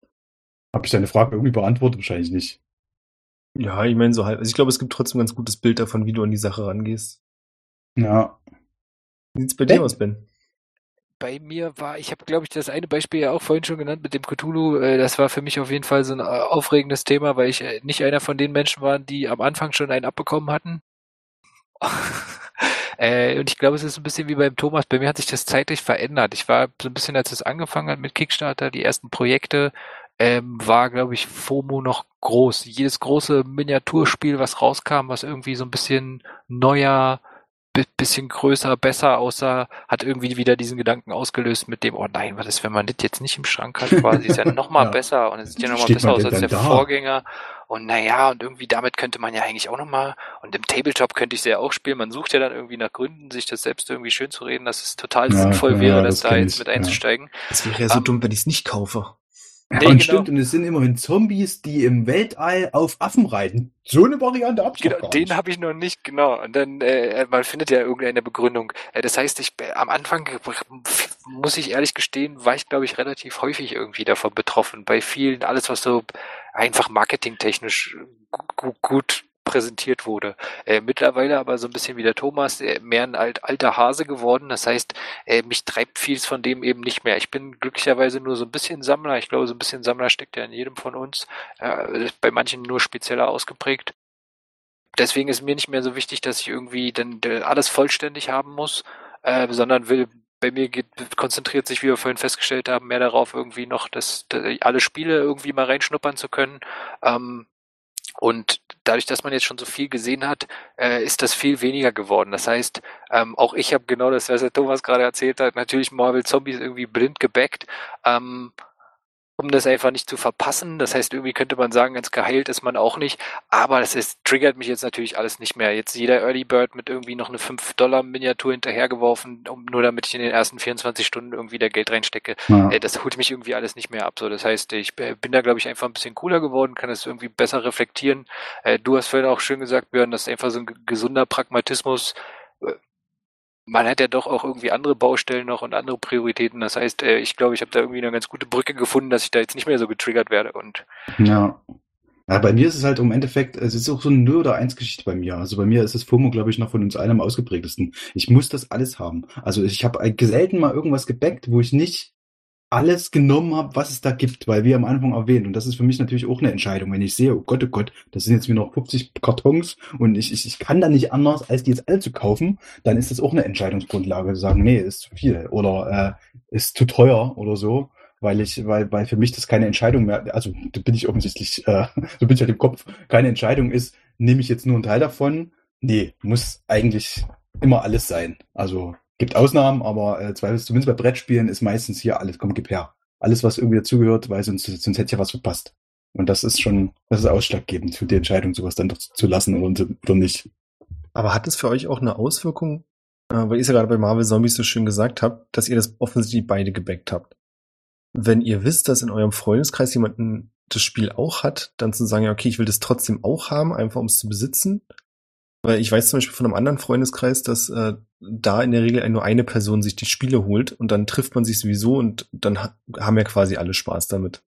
Habe ich deine Frage irgendwie beantwortet? Wahrscheinlich nicht. Ja, ich meine so halt. Also ich glaube, es gibt trotzdem ein ganz gutes Bild davon, wie du an die Sache rangehst. Ja. Wie sieht's bei dir aus, Ben? Bei mir war, ich habe, glaube ich, das eine Beispiel ja auch vorhin schon genannt mit dem Cthulhu. Äh, das war für mich auf jeden Fall so ein äh, aufregendes Thema, weil ich äh, nicht einer von den Menschen war, die am Anfang schon einen abbekommen hatten. und ich glaube, es ist ein bisschen wie beim Thomas. Bei mir hat sich das zeitlich verändert. Ich war so ein bisschen, als es angefangen hat mit Kickstarter, die ersten Projekte, ähm, war, glaube ich, FOMO noch groß. Jedes große Miniaturspiel, was rauskam, was irgendwie so ein bisschen neuer, bisschen größer, besser aussah, hat irgendwie wieder diesen Gedanken ausgelöst mit dem, oh nein, was ist, wenn man das jetzt nicht im Schrank hat, quasi ist ja noch mal ja. besser und es sieht ja noch mal besser aus als der da? Vorgänger und naja, und irgendwie damit könnte man ja eigentlich auch noch mal und im Tabletop könnte ich es ja auch spielen, man sucht ja dann irgendwie nach Gründen, sich das selbst irgendwie schön zu reden, dass es total ja, sinnvoll ja, wäre, das da jetzt mit einzusteigen. Das wäre ja so um, dumm, wenn ich es nicht kaufe. Ja, nee, und genau. stimmt, und es sind immerhin Zombies, die im Weltall auf Affen reiten. So eine Variante ich genau, Den habe ich noch nicht, genau. Und dann, äh, man findet ja irgendeine Begründung. Äh, das heißt, ich äh, am Anfang muss ich ehrlich gestehen, war ich, glaube ich, relativ häufig irgendwie davon betroffen. Bei vielen, alles, was so einfach marketingtechnisch gut, gut präsentiert wurde. Äh, mittlerweile aber so ein bisschen wie der Thomas, äh, mehr ein alt, alter Hase geworden. Das heißt, äh, mich treibt vieles von dem eben nicht mehr. Ich bin glücklicherweise nur so ein bisschen Sammler. Ich glaube, so ein bisschen Sammler steckt ja in jedem von uns. Äh, bei manchen nur spezieller ausgeprägt. Deswegen ist mir nicht mehr so wichtig, dass ich irgendwie dann alles vollständig haben muss, äh, sondern will bei mir geht, konzentriert sich, wie wir vorhin festgestellt haben, mehr darauf, irgendwie noch das, das alle Spiele irgendwie mal reinschnuppern zu können. Ähm, und dadurch, dass man jetzt schon so viel gesehen hat, äh, ist das viel weniger geworden. Das heißt, ähm, auch ich habe genau das, was der Thomas gerade erzählt hat, natürlich Marvel Zombies irgendwie blind gebackt. Ähm, um das einfach nicht zu verpassen. Das heißt, irgendwie könnte man sagen, ganz geheilt ist man auch nicht. Aber das ist, triggert mich jetzt natürlich alles nicht mehr. Jetzt jeder Early Bird mit irgendwie noch eine 5-Dollar-Miniatur hinterhergeworfen, um, nur damit ich in den ersten 24 Stunden irgendwie da Geld reinstecke. Ja. Äh, das holt mich irgendwie alles nicht mehr ab. So, das heißt, ich bin da, glaube ich, einfach ein bisschen cooler geworden, kann es irgendwie besser reflektieren. Äh, du hast vorhin auch schön gesagt, Björn, dass einfach so ein gesunder Pragmatismus äh, man hat ja doch auch irgendwie andere Baustellen noch und andere Prioritäten. Das heißt, äh, ich glaube, ich habe da irgendwie eine ganz gute Brücke gefunden, dass ich da jetzt nicht mehr so getriggert werde. Und ja. Ja, bei mir ist es halt im Endeffekt, es ist auch so eine 0 oder 1 Geschichte bei mir. Also bei mir ist das FOMO, glaube ich, noch von uns allen am ausgeprägtesten. Ich muss das alles haben. Also ich habe selten mal irgendwas gebackt, wo ich nicht alles genommen habe, was es da gibt, weil wir am Anfang erwähnt. Und das ist für mich natürlich auch eine Entscheidung, wenn ich sehe, oh Gott, oh Gott, das sind jetzt wieder noch 50 Kartons und ich, ich, ich kann da nicht anders, als die jetzt alle zu kaufen, dann ist das auch eine Entscheidungsgrundlage, zu sagen, nee, ist zu viel oder äh, ist zu teuer oder so. Weil ich, weil, weil für mich das keine Entscheidung mehr, also da bin ich offensichtlich, äh, so bin ich halt im Kopf, keine Entscheidung ist, nehme ich jetzt nur einen Teil davon? Nee, muss eigentlich immer alles sein. Also Gibt Ausnahmen, aber äh, zumindest bei Brettspielen ist meistens hier alles, komm, gib her. Alles, was irgendwie dazugehört, weil sonst, sonst hätte ich ja was verpasst. Und das ist schon, das ist ausschlaggebend für die Entscheidung, sowas dann doch zu lassen oder, oder nicht. Aber hat es für euch auch eine Auswirkung, äh, weil ihr es ja gerade bei Marvel Zombies so schön gesagt habt, dass ihr das offensichtlich beide gebackt habt? Wenn ihr wisst, dass in eurem Freundeskreis jemanden das Spiel auch hat, dann zu sagen, ja, okay, ich will das trotzdem auch haben, einfach um es zu besitzen, weil ich weiß zum Beispiel von einem anderen Freundeskreis, dass äh, da in der Regel nur eine Person sich die Spiele holt und dann trifft man sich sowieso und dann ha haben ja quasi alle Spaß damit.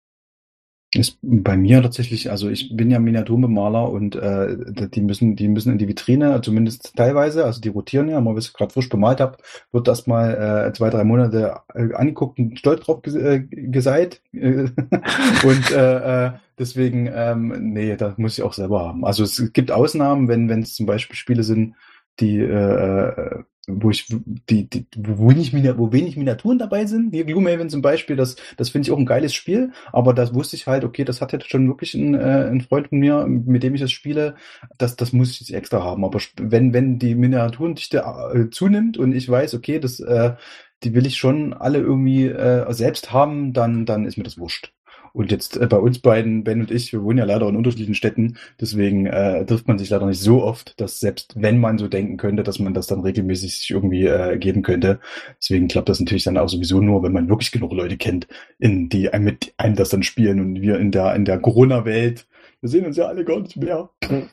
Ist bei mir tatsächlich, also ich bin ja Miniaturbemaler und äh, die müssen, die müssen in die Vitrine, zumindest teilweise, also die rotieren ja, mal was ich gerade frisch bemalt habe, wird erst mal äh, zwei, drei Monate äh, angeguckt und stolz drauf ges äh, geseit. und äh, äh, deswegen, ähm, nee, das muss ich auch selber haben. Also es gibt Ausnahmen, wenn wenn es zum Beispiel Spiele sind, die äh, äh wo ich die, die wo wenig wo wenig Miniaturen dabei sind. Hier Gloomhaven zum Beispiel, das das finde ich auch ein geiles Spiel, aber das wusste ich halt, okay, das hat jetzt schon wirklich ein, äh, ein Freund von mir, mit dem ich das spiele, das das muss ich jetzt extra haben. Aber wenn wenn die Miniaturendichte äh, zunimmt und ich weiß, okay, das äh, die will ich schon alle irgendwie äh, selbst haben, dann dann ist mir das wurscht. Und jetzt äh, bei uns beiden, Ben und ich, wir wohnen ja leider in unterschiedlichen Städten, deswegen äh, trifft man sich leider nicht so oft, dass selbst wenn man so denken könnte, dass man das dann regelmäßig sich irgendwie äh, geben könnte. Deswegen klappt das natürlich dann auch sowieso nur, wenn man wirklich genug Leute kennt, in die einem mit einem das dann spielen und wir in der in der Corona-Welt, wir sehen uns ja alle gar nicht mehr.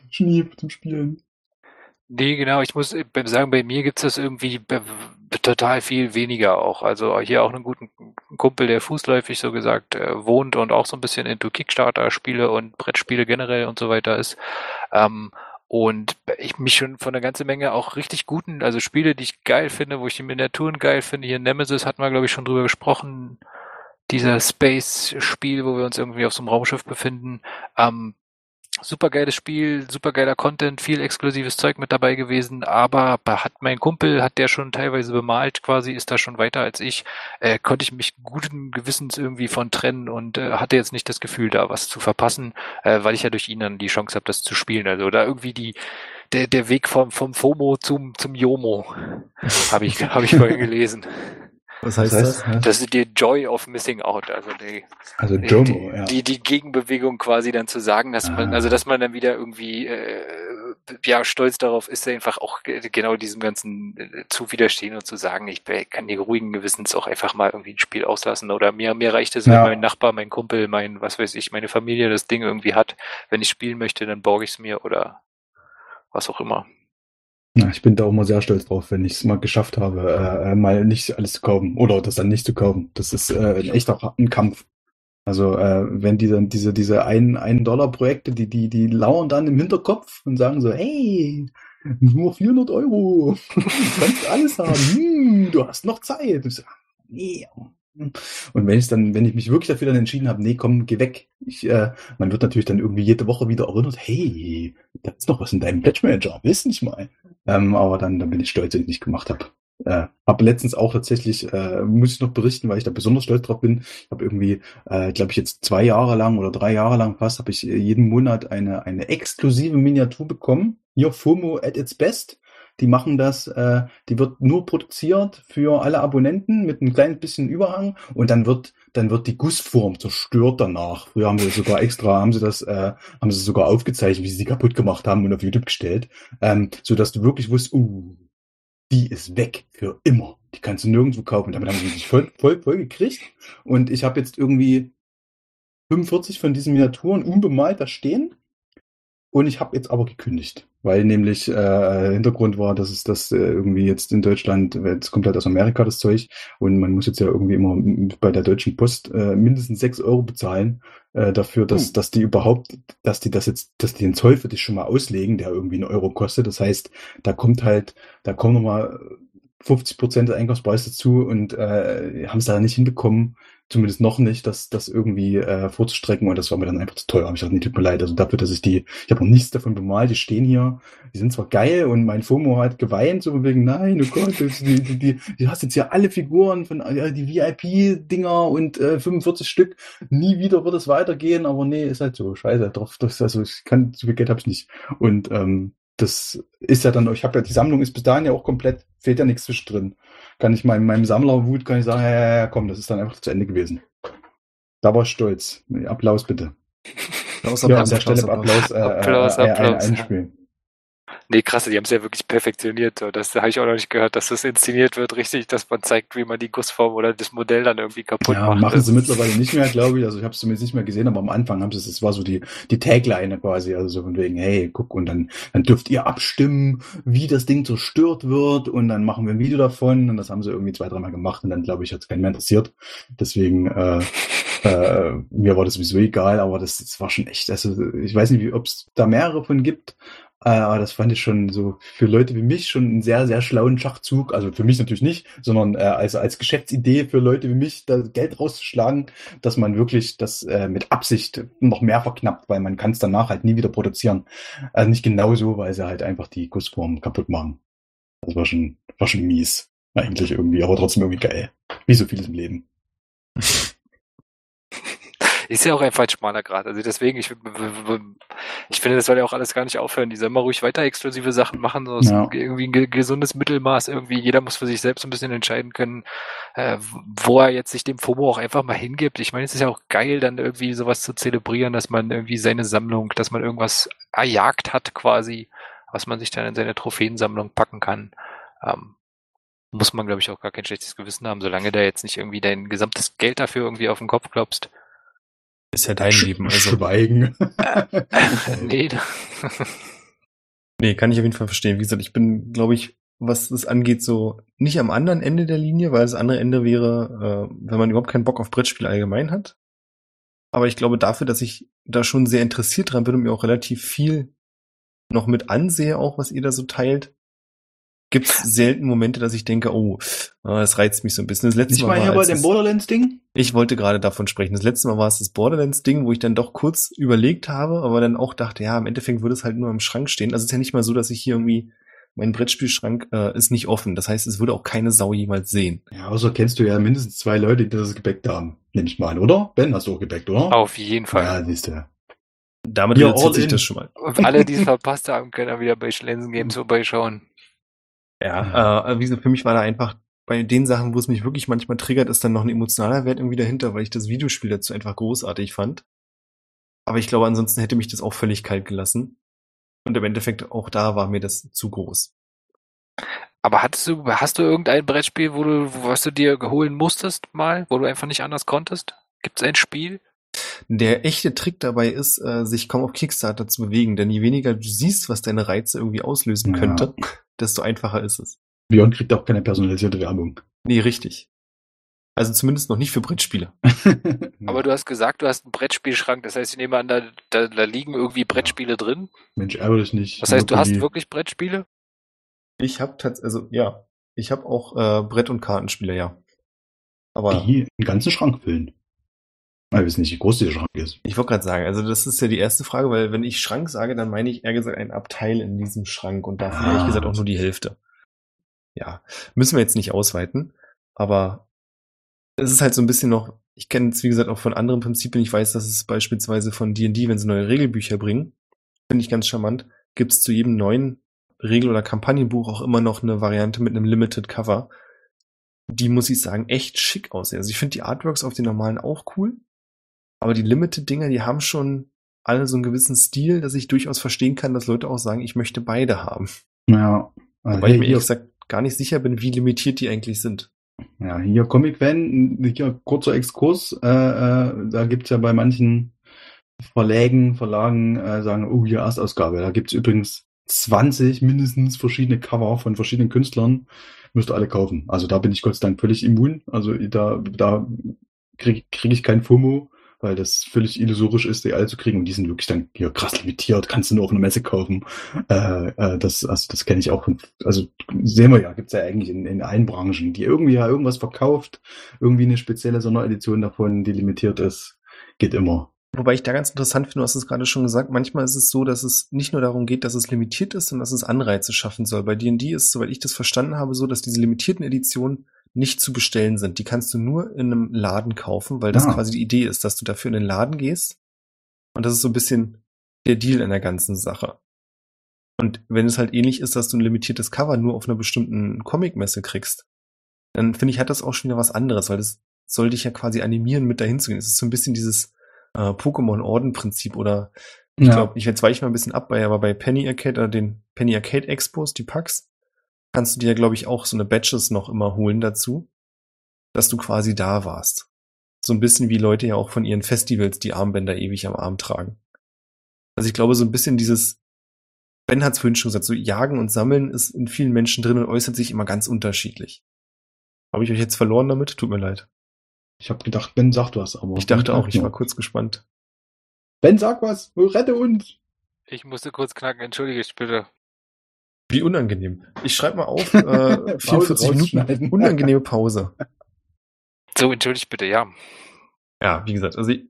Schnief zum Spielen. Nee, genau. Ich muss sagen, bei mir gibt's das irgendwie total viel weniger auch. Also hier auch einen guten Kumpel, der fußläufig so gesagt äh, wohnt und auch so ein bisschen into Kickstarter-Spiele und Brettspiele generell und so weiter ist. Ähm, und ich mich schon von einer ganzen Menge auch richtig guten, also Spiele, die ich geil finde, wo ich die Miniaturen geil finde. Hier Nemesis hatten wir, glaube ich, schon drüber gesprochen. Dieser Space-Spiel, wo wir uns irgendwie auf so einem Raumschiff befinden. Ähm, super geiles Spiel, super geiler Content, viel exklusives Zeug mit dabei gewesen, aber hat mein Kumpel, hat der schon teilweise bemalt quasi, ist da schon weiter als ich, äh, konnte ich mich guten Gewissens irgendwie von trennen und äh, hatte jetzt nicht das Gefühl, da was zu verpassen, äh, weil ich ja durch ihn dann die Chance habe, das zu spielen. Also da irgendwie die der, der Weg vom, vom FOMO zum, zum JOMO habe ich, hab ich vorhin gelesen. Was heißt das? Das, das ist die Joy of Missing Out, also die, also Jomo, die, ja. die, die Gegenbewegung quasi dann zu sagen, dass ah. man, also dass man dann wieder irgendwie äh, ja stolz darauf ist, einfach auch genau diesem ganzen äh, zu widerstehen und zu sagen, ich kann die ruhigen Gewissens auch einfach mal irgendwie ein Spiel auslassen oder mir, mir reicht es, wenn ja. mein Nachbar, mein Kumpel, mein, was weiß ich, meine Familie das Ding irgendwie hat. Wenn ich spielen möchte, dann borge ich es mir oder was auch immer. Ich bin da auch mal sehr stolz drauf, wenn ich es mal geschafft habe, äh, äh, mal nicht alles zu kaufen oder das dann nicht zu kaufen. Das ist äh, ein echter ein Kampf. Also äh, wenn die dann diese diese ein ein Dollar Projekte, die die die lauern dann im Hinterkopf und sagen so, hey, nur 400 Euro, du kannst alles haben, hm, du hast noch Zeit. Ich so, nee. Und wenn ich dann, wenn ich mich wirklich dafür dann entschieden habe, nee, komm, geh weg. Ich, äh, man wird natürlich dann irgendwie jede Woche wieder erinnert, hey, da ist noch was in deinem Pledge Manager, willst nicht mal. Ähm, aber dann, dann bin ich stolz, dass ich nicht gemacht habe. Äh, habe letztens auch tatsächlich, äh, muss ich noch berichten, weil ich da besonders stolz drauf bin. Ich habe irgendwie, äh, glaube ich, jetzt zwei Jahre lang oder drei Jahre lang fast, habe ich äh, jeden Monat eine, eine exklusive Miniatur bekommen. Hier FOMO at its best. Die machen das, äh, die wird nur produziert für alle Abonnenten mit einem kleinen bisschen Überhang und dann wird, dann wird die Gussform zerstört danach. Früher haben wir sogar extra, haben sie das, äh, haben sie sogar aufgezeichnet, wie sie die kaputt gemacht haben und auf YouTube gestellt, ähm, so dass du wirklich wusstest, uh, die ist weg für immer. Die kannst du nirgendwo kaufen. Damit haben sie sich voll, voll, voll gekriegt. Und ich habe jetzt irgendwie 45 von diesen Miniaturen unbemalt da stehen. Und ich habe jetzt aber gekündigt, weil nämlich äh, Hintergrund war, dass es das äh, irgendwie jetzt in Deutschland, es kommt halt aus Amerika das Zeug und man muss jetzt ja irgendwie immer bei der Deutschen Post äh, mindestens sechs Euro bezahlen äh, dafür, dass, Hm. dass die überhaupt, dass die das jetzt, dass die den Zoll für dich schon mal auslegen, der irgendwie einen Euro kostet. Das heißt, da kommt halt, da kommen nochmal 50 Prozent des Einkaufspreises dazu und äh, haben es da nicht hinbekommen, zumindest noch nicht, das, das irgendwie äh, vorzustrecken und das war mir dann einfach zu teuer. Hab Ich dachte, nee, tut mir leid. Also dafür, dass ich die, ich habe noch nichts davon bemalt, die stehen hier, die sind zwar geil und mein FOMO hat geweint, so wegen, nein, oh Gott, das, die, die, die, du hast jetzt hier alle Figuren von ja, die VIP-Dinger und äh, 45 Stück, nie wieder wird es weitergehen, aber nee, ist halt so, scheiße, drauf, das, also ich kann, so viel Geld habe ich nicht. Und ähm, das ist ja dann, ich habe ja, die Sammlung ist bis dahin ja auch komplett, fehlt ja nichts zwischendrin. Kann ich meinem, meinem Sammlerwut, kann ich sagen, ja, ja, ja, komm, das ist dann einfach zu Ende gewesen. Da war ich stolz. Applaus bitte. Applaus, Ja, an Applaus, der Stelle Applaus, äh, Applaus, äh, äh, Applaus. einspielen. Nee, krass, die haben es ja wirklich perfektioniert. Das habe ich auch noch nicht gehört, dass das inszeniert wird, richtig, dass man zeigt, wie man die Gussform oder das Modell dann irgendwie kaputt Ja, macht. machen sie mittlerweile nicht mehr, glaube ich. Also ich habe es zumindest nicht mehr gesehen, aber am Anfang haben sie es, es war so die, die Tagline quasi, also so von wegen, hey, guck, und dann, dann dürft ihr abstimmen, wie das Ding zerstört wird und dann machen wir ein Video davon und das haben sie irgendwie zwei, dreimal gemacht und dann, glaube ich, hat es keinen mehr interessiert. Deswegen, äh, äh, mir war das sowieso egal, aber das, das war schon echt, also ich weiß nicht, ob es da mehrere von gibt, aber das fand ich schon so für Leute wie mich schon einen sehr, sehr schlauen Schachzug. Also für mich natürlich nicht, sondern äh, als, als Geschäftsidee für Leute wie mich, da Geld rauszuschlagen, dass man wirklich das äh, mit Absicht noch mehr verknappt, weil man kann es danach halt nie wieder produzieren. Also nicht genauso, weil sie halt einfach die Gussform kaputt machen. Das war schon, war schon mies. Eigentlich irgendwie, aber trotzdem irgendwie geil. Wie so vieles im Leben. Ist ja auch einfach ein schmaler Grad. Also deswegen, ich, ich finde, das soll ja auch alles gar nicht aufhören. Die sollen mal ruhig weiter exklusive Sachen machen, so Ja. irgendwie ein ge- gesundes Mittelmaß. Irgendwie jeder muss für sich selbst ein bisschen entscheiden können, äh, wo er jetzt sich dem FOMO auch einfach mal hingibt. Ich meine, es ist ja auch geil, dann irgendwie sowas zu zelebrieren, dass man irgendwie seine Sammlung, dass man irgendwas erjagt hat quasi, was man sich dann in seine Trophäensammlung packen kann. Ähm, muss man, glaube ich, auch gar kein schlechtes Gewissen haben, solange da jetzt nicht irgendwie dein gesamtes Geld dafür irgendwie auf den Kopf klopfst. Ist ja dein Sch- Leben. Also, Schweigen. nee, nee, kann ich auf jeden Fall verstehen. Wie gesagt, ich bin, glaube ich, was das angeht, so nicht am anderen Ende der Linie, weil das andere Ende wäre, äh, wenn man überhaupt keinen Bock auf Brettspiel allgemein hat. Aber ich glaube dafür, dass ich da schon sehr interessiert dran bin und mir auch relativ viel noch mit ansehe, auch was ihr da so teilt, gibt es selten Momente, dass ich denke, oh, ah, das reizt mich so ein bisschen. Das letzte Nicht Mal mal war, hier bei dem Borderlands-Ding? Ich wollte gerade davon sprechen. Das letzte Mal war es das Borderlands-Ding, wo ich dann doch kurz überlegt habe, aber dann auch dachte, ja, im Endeffekt würde es halt nur im Schrank stehen. Also es ist ja nicht mal so, dass ich hier irgendwie, mein Brettspielschrank äh, ist nicht offen. Das heißt, es würde auch keine Sau jemals sehen. Ja, außer kennst du ja mindestens zwei Leute, die das gebackt haben. Nehme ich mal an, oder? Ben, hast du auch gebackt, oder? auf jeden Fall. Ja, siehst du. Damit Ja, reduziert sich das schon mal. Und alle, die es verpasst haben, können dann wieder bei Schlensen Games vorbeischauen. Ja, äh, wie gesagt, für mich war da einfach bei den Sachen, wo es mich wirklich manchmal triggert, ist dann noch ein emotionaler Wert irgendwie dahinter, weil ich das Videospiel dazu einfach großartig fand. Aber ich glaube, ansonsten hätte mich das auch völlig kalt gelassen. Und im Endeffekt auch da war mir das zu groß. Aber hattest du, hast du irgendein Brettspiel, wo du, was du dir holen musstest mal, wo du einfach nicht anders konntest? Gibt es ein Spiel? Der echte Trick dabei ist, äh, sich kaum auf Kickstarter zu bewegen, denn je weniger du siehst, was deine Reize irgendwie auslösen Ja. könnte, desto einfacher ist es. Björn kriegt auch keine personalisierte Werbung. Nee, richtig. Also zumindest noch nicht für Brettspiele. Aber du hast gesagt, du hast einen Brettspielschrank. Das heißt, ich nehme an, da, da, da liegen irgendwie Brettspiele drin. Mensch, ärgere dich nicht. Das heißt, du hast wirklich Brettspiele? Ich habe tatsächlich, also ja, ich habe auch äh, Brett- und Kartenspiele, ja. Aber die einen ganzen Schrank füllen. Ich weiß nicht, wie groß dieser Schrank ist. ich wollte gerade sagen, also das ist ja die erste Frage, weil wenn ich Schrank sage, dann meine ich eher gesagt ein Abteil in diesem Schrank und davon ehrlich Ah. gesagt auch nur die Hälfte. Ja, müssen wir jetzt nicht ausweiten, aber es ist halt so ein bisschen noch, ich kenne es wie gesagt auch von anderen Prinzipien, ich weiß, dass es beispielsweise von D&D, wenn sie neue Regelbücher bringen, finde ich ganz charmant, gibt es zu jedem neuen Regel- oder Kampagnenbuch auch immer noch eine Variante mit einem Limited Cover. Die muss ich sagen, echt schick aussehen. Also ich finde die Artworks auf den normalen auch cool, aber die Limited-Dinger, die haben schon alle so einen gewissen Stil, dass ich durchaus verstehen kann, dass Leute auch sagen, ich möchte beide haben. Ja. Also Wobei ich mir ehrlich gesagt gar nicht sicher bin, wie limitiert die eigentlich sind. ja, hier Comic-Fan, hier kurzer Exkurs, äh, äh, da gibt's ja bei manchen Verlägen, Verlagen, äh, sagen, oh, hier Erstausgabe. Da gibt's übrigens 20 mindestens verschiedene Cover von verschiedenen Künstlern. Müsst ihr alle kaufen. Also da bin ich Gott sei Dank völlig immun. Also da, da kriege krieg ich kein FOMO, weil das völlig illusorisch ist, die alle zu kriegen. Und die sind wirklich dann hier krass limitiert, kannst du nur auf einer Messe kaufen. Äh, äh, das, also das kenne ich auch. Also sehen wir ja, gibt's ja eigentlich in, in allen Branchen, die irgendwie ja irgendwas verkauft, irgendwie eine spezielle Sonderedition davon, die limitiert ist, geht immer. Wobei ich da ganz interessant finde, du hast es gerade schon gesagt, manchmal ist es so, dass es nicht nur darum geht, dass es limitiert ist, sondern dass es Anreize schaffen soll. Bei D&D ist, soweit ich das verstanden habe, so, dass diese limitierten Editionen nicht zu bestellen sind. Die kannst du nur in einem Laden kaufen, weil das Ah. quasi die Idee ist, dass du dafür in den Laden gehst. Und das ist so ein bisschen der Deal an der ganzen Sache. Und wenn es halt ähnlich ist, dass du ein limitiertes Cover nur auf einer bestimmten Comicmesse kriegst, dann finde ich, hat das auch schon wieder was anderes, weil das soll dich ja quasi animieren, mit dahin zu gehen. Es ist so ein bisschen dieses äh, Pokémon-Orden-Prinzip oder ich Ja. glaube, ich jetzt weiche mal ein bisschen ab bei, aber bei Penny Arcade oder den Penny Arcade Expos, die Packs, kannst du dir, glaube ich, auch so eine Badges noch immer holen dazu, dass du quasi da warst. So ein bisschen wie Leute ja auch von ihren Festivals die Armbänder ewig am Arm tragen. Also ich glaube, so ein bisschen dieses, Ben hat es vorhin schon gesagt, so Jagen und Sammeln ist in vielen Menschen drin und äußert sich immer ganz unterschiedlich. Habe ich euch jetzt verloren damit? Tut mir leid. Ich habe gedacht, Ben sagt was, aber. Ich dachte auch, ich war kurz gespannt. Ben, sag was, rette uns! Ich musste kurz knacken, entschuldige ich bitte. Wie unangenehm. Ich schreibe mal auf, äh, 44 Minuten unangenehme Pause. So, entschuldigt bitte, ja. Ja, wie gesagt, also ich,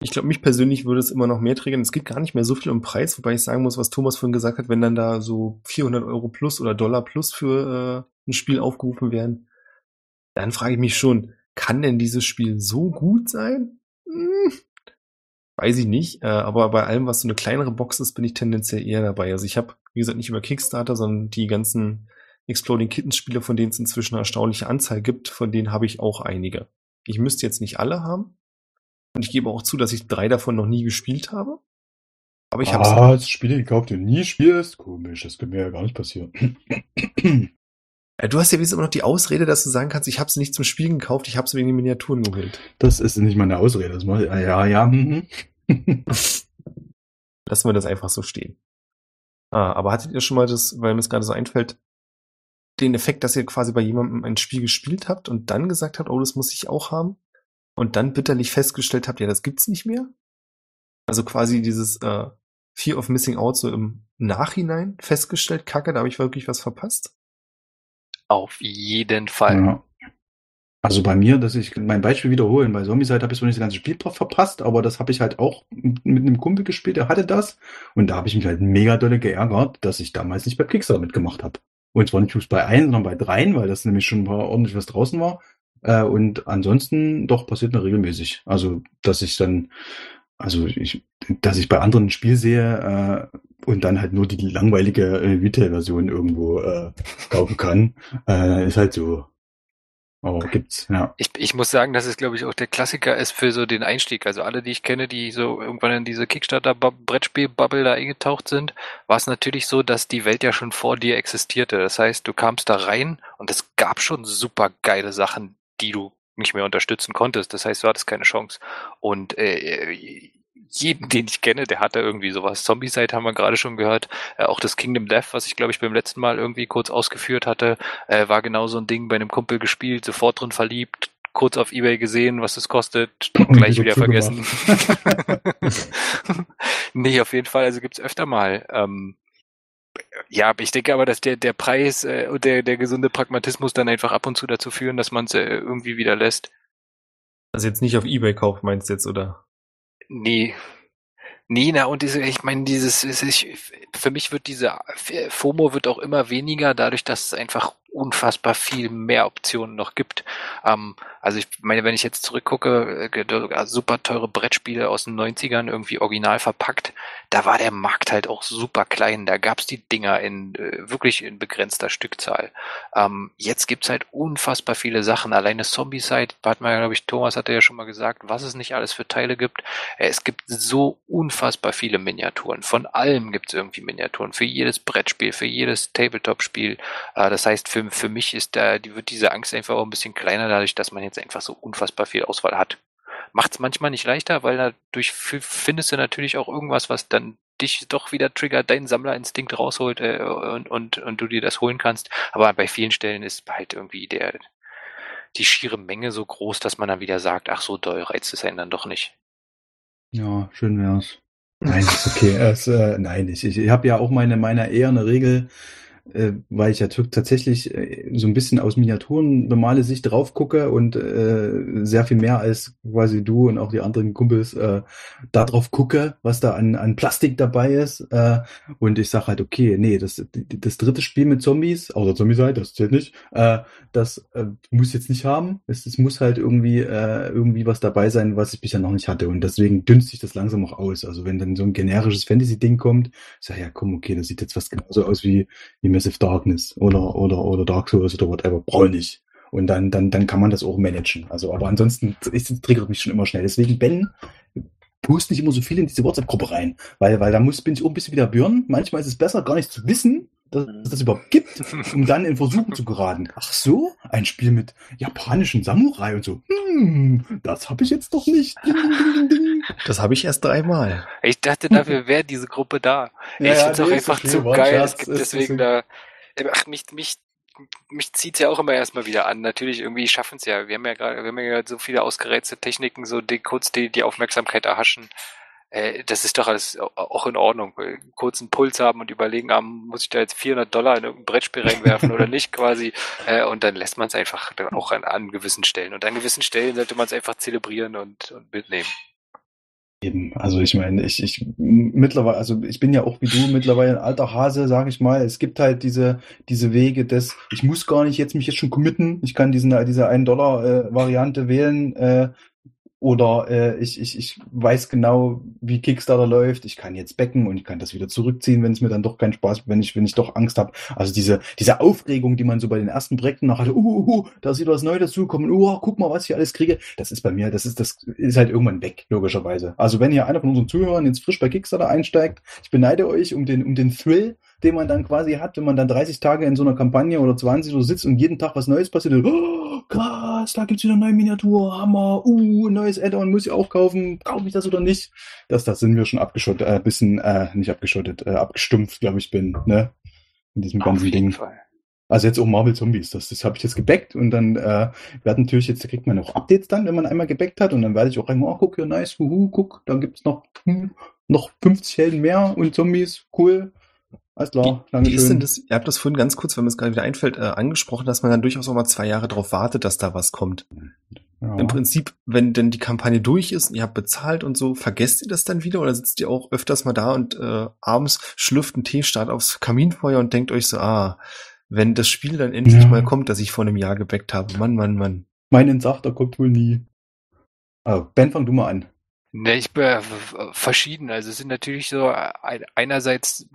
ich glaube, mich persönlich würde es immer noch mehr triggern. Es geht gar nicht mehr so viel um Preis, wobei ich sagen muss, was Thomas vorhin gesagt hat, wenn dann da so 400 Euro plus oder Dollar plus für äh, ein Spiel aufgerufen werden, dann frage ich mich schon, kann denn dieses Spiel so gut sein? Hm, weiß ich nicht, äh, aber bei allem, was so eine kleinere Box ist, bin ich tendenziell eher dabei. Also ich habe, wie gesagt, nicht über Kickstarter, sondern die ganzen Exploding Kittens Spiele, von denen es inzwischen eine erstaunliche Anzahl gibt, von denen habe ich auch einige. Ich müsste jetzt nicht alle haben. Und ich gebe auch zu, dass ich drei davon noch nie gespielt habe. Aber ich habe ah, das Spiele gekauft, die du nie spielst. Komisch, das könnte mir ja gar nicht passieren. Äh, Du hast ja wenigstens immer noch die Ausrede, dass du sagen kannst, ich habe sie nicht zum Spielen gekauft, ich habe sie wegen den Miniaturen geholt. Das ist nicht meine Ausrede. Das mache ich, ja, ja. mhm. Lassen wir das einfach so stehen. Ah, aber hattet ihr schon mal das, weil mir es gerade so einfällt, den Effekt, dass ihr quasi bei jemandem ein Spiel gespielt habt und dann gesagt habt, oh, das muss ich auch haben? Und dann bitterlich festgestellt habt, ja, das gibt's nicht mehr? Also quasi dieses äh, Fear of Missing Out so im Nachhinein festgestellt, kacke, da habe ich wirklich was verpasst? Auf jeden Fall. ja. Also bei mir, dass ich mein Beispiel wiederholen, bei Zombicide habe ich zwar nicht das ganze Spiel verpasst, aber das habe ich halt auch mit einem Kumpel gespielt, der hatte das. Und da habe ich mich halt mega dolle geärgert, dass ich damals nicht bei Kickstarter mitgemacht habe. Und zwar nicht bei eins, sondern bei dreien, weil das nämlich schon mal ordentlich was draußen war. Äh, und ansonsten doch passiert mir regelmäßig. Also, dass ich dann, also ich, dass ich bei anderen ein Spiel sehe äh, und dann halt nur die langweilige äh, Retail-Version irgendwo äh, kaufen kann, äh, ist halt so. Aber gibt's, ja. Ich, ich muss sagen, dass es, glaube ich, auch der Klassiker ist für so den Einstieg. Also alle, die ich kenne, die so irgendwann in diese Kickstarter-Brettspiel-Bubble da eingetaucht sind, war es natürlich so, dass die Welt ja schon vor dir existierte. Das heißt, du kamst da rein und es gab schon super geile Sachen, die du nicht mehr unterstützen konntest. Das heißt, du hattest keine Chance. Und äh, jeden, den ich kenne, der hatte irgendwie sowas. Zombie-Side haben wir gerade schon gehört. Äh, auch das Kingdom Death, was ich glaube ich beim letzten Mal irgendwie kurz ausgeführt hatte, äh, war genau so ein Ding bei einem Kumpel gespielt, sofort drin verliebt, kurz auf Ebay gesehen, was es kostet, gleich wieder vergessen. nee, auf jeden Fall, also gibt's öfter mal. Ähm, ja, ich denke aber, dass der, der Preis äh, und der, der gesunde Pragmatismus dann einfach ab und zu dazu führen, dass man es äh, irgendwie wieder lässt. Also jetzt nicht auf Ebay kaufen, meinst du jetzt, oder? Nee. Nee, na, und diese, ich meine, dieses, ich, für mich wird diese FOMO wird auch immer weniger, dadurch, dass es einfach unfassbar viel mehr Optionen noch gibt. Ähm, also ich meine, wenn ich jetzt zurückgucke, äh, super teure Brettspiele aus den 90ern irgendwie original verpackt, da war der Markt halt auch super klein. Da gab's die Dinger in äh, wirklich in begrenzter Stückzahl. Ähm, jetzt gibt's halt unfassbar viele Sachen. Alleine Zombie-Side, hat man glaube ich, Thomas hatte ja schon mal gesagt, was es nicht alles für Teile gibt. Äh, es gibt so unfassbar viele Miniaturen. Von allem gibt's irgendwie Miniaturen. Für jedes Brettspiel, für jedes Tabletop-Spiel. Äh, das heißt, für, für mich ist da, die wird diese Angst einfach auch ein bisschen kleiner, dadurch, dass man jetzt einfach so unfassbar viel Auswahl hat. Macht es manchmal nicht leichter, weil dadurch findest du natürlich auch irgendwas, was dann dich doch wieder triggert, deinen Sammlerinstinkt rausholt äh, und, und, und du dir das holen kannst. Aber bei vielen Stellen ist halt irgendwie der, die schiere Menge so groß, dass man dann wieder sagt, ach so doll reizt es einen dann doch nicht. Ja, schön wär's. Nein, ist okay. Es, äh, nein, ich, ich, habe ja auch meine, meine eher eine Regel, äh, weil ich ja tatsächlich äh, so ein bisschen aus Miniaturen normale Sicht drauf gucke und äh, sehr viel mehr als quasi du und auch die anderen Kumpels äh, da drauf gucke, was da an, an Plastik dabei ist. Äh, und ich sage halt, okay, nee, das, das dritte Spiel mit Zombies, außer Zombie-Seite, das zählt nicht, äh, das äh, muss jetzt nicht haben. Es, es muss halt irgendwie, äh, irgendwie was dabei sein, was ich bisher noch nicht hatte. Und deswegen dünst sich das langsam auch aus. Also wenn dann so ein generisches Fantasy-Ding kommt, ich sage, ja komm, okay, das sieht jetzt fast genauso aus wie, wie Massive Darkness oder, oder, oder Dark Souls oder whatever. Brauche ich nicht. Und dann, dann, dann kann man das auch managen. Also, aber ansonsten, es triggert mich schon immer schnell. Deswegen, Ben, post nicht immer so viel in diese WhatsApp-Gruppe rein. Weil, weil da muss, bin ich auch ein bisschen wieder Björn. Manchmal ist es besser, gar nicht zu wissen, dass es das überhaupt gibt, um dann in Versuchen zu geraten. Ach so, ein Spiel mit japanischen Samurai und so. Hm, das habe ich jetzt doch nicht. Ding, ding, ding, das habe ich erst dreimal. Ich dachte, dafür wäre diese Gruppe da. Ja, ich finde es auch einfach zu geil. Es gibt deswegen da. Ach, mich, mich, mich zieht's ja auch immer erstmal wieder an. Natürlich, irgendwie schaffen es ja. Wir haben ja gerade, wir haben ja so viele ausgereizte Techniken, so die, kurz die, die Aufmerksamkeit erhaschen äh, das ist doch alles auch in Ordnung. Einen kurzen Puls haben und überlegen, ah, muss ich da jetzt 400 Dollar in irgendein Brettspiel reinwerfen oder nicht quasi. Äh, und dann lässt man es einfach dann auch an, an gewissen Stellen. Und an gewissen Stellen sollte man es einfach zelebrieren und, und mitnehmen. Eben, also ich meine, ich, ich mittlerweile, also ich bin ja auch wie du mittlerweile ein alter Hase, sag ich mal. Es gibt halt diese, diese Wege des, ich muss gar nicht jetzt mich jetzt schon committen, ich kann diesen, diese 1 Dollar äh, Variante wählen, äh, oder äh, ich, ich, ich weiß genau, wie Kickstarter läuft. Ich kann jetzt backen und ich kann das wieder zurückziehen, wenn es mir dann doch keinen Spaß, wenn ich, wenn ich doch Angst habe. Also diese, diese Aufregung, die man so bei den ersten Projekten noch hatte, uh, uh, uh da wieder was Neues dazugekommen, uh, guck mal, was ich alles kriege. Das ist bei mir, das ist, das ist halt irgendwann weg, logischerweise. Also wenn hier einer von unseren Zuhörern jetzt frisch bei Kickstarter einsteigt, ich beneide euch um den, um den Thrill, den man dann quasi hat, wenn man dann 30 Tage in so einer Kampagne oder 20 so sitzt und jeden Tag was Neues passiert. Oh, krass, da gibt's wieder eine neue Miniatur, Hammer, uh, neues Add-on, muss ich auch kaufen, kaufe ich das oder nicht? Das, das sind wir schon abgeschottet, äh, bisschen, äh, nicht abgeschottet, äh, abgestumpft, glaube ich, bin, ne? In diesem ganzen Auf jeden Ding. Fall. Also jetzt auch Marvel Zombies, das, das habe ich jetzt gebackt und dann äh, werden natürlich jetzt kriegt man auch Updates dann, wenn man einmal gebackt hat und dann werde ich auch rein, oh guck, ja nice, wuhu, guck, dann gibt's noch hm, noch 50 Helden mehr und Zombies, cool. Alles klar, Wie, wie ist denn das? Ihr habt das vorhin ganz kurz, wenn mir es gerade wieder einfällt, äh, angesprochen, dass man dann durchaus auch mal zwei Jahre darauf wartet, dass da was kommt. Ja. Im Prinzip, wenn denn die Kampagne durch ist und ihr habt bezahlt und so, vergesst ihr das dann wieder oder sitzt ihr auch öfters mal da und äh, abends schlürft einen Tee, starrt aufs Kaminfeuer und denkt euch so, ah, wenn das Spiel dann endlich ja. mal kommt, das ich vor einem Jahr gebackt habe. Mann, Mann, Mann. Mein Entsafter kommt wohl nie. Also, ben, fang du mal an. Ne, ich bin äh, verschieden. Also es sind natürlich so einerseits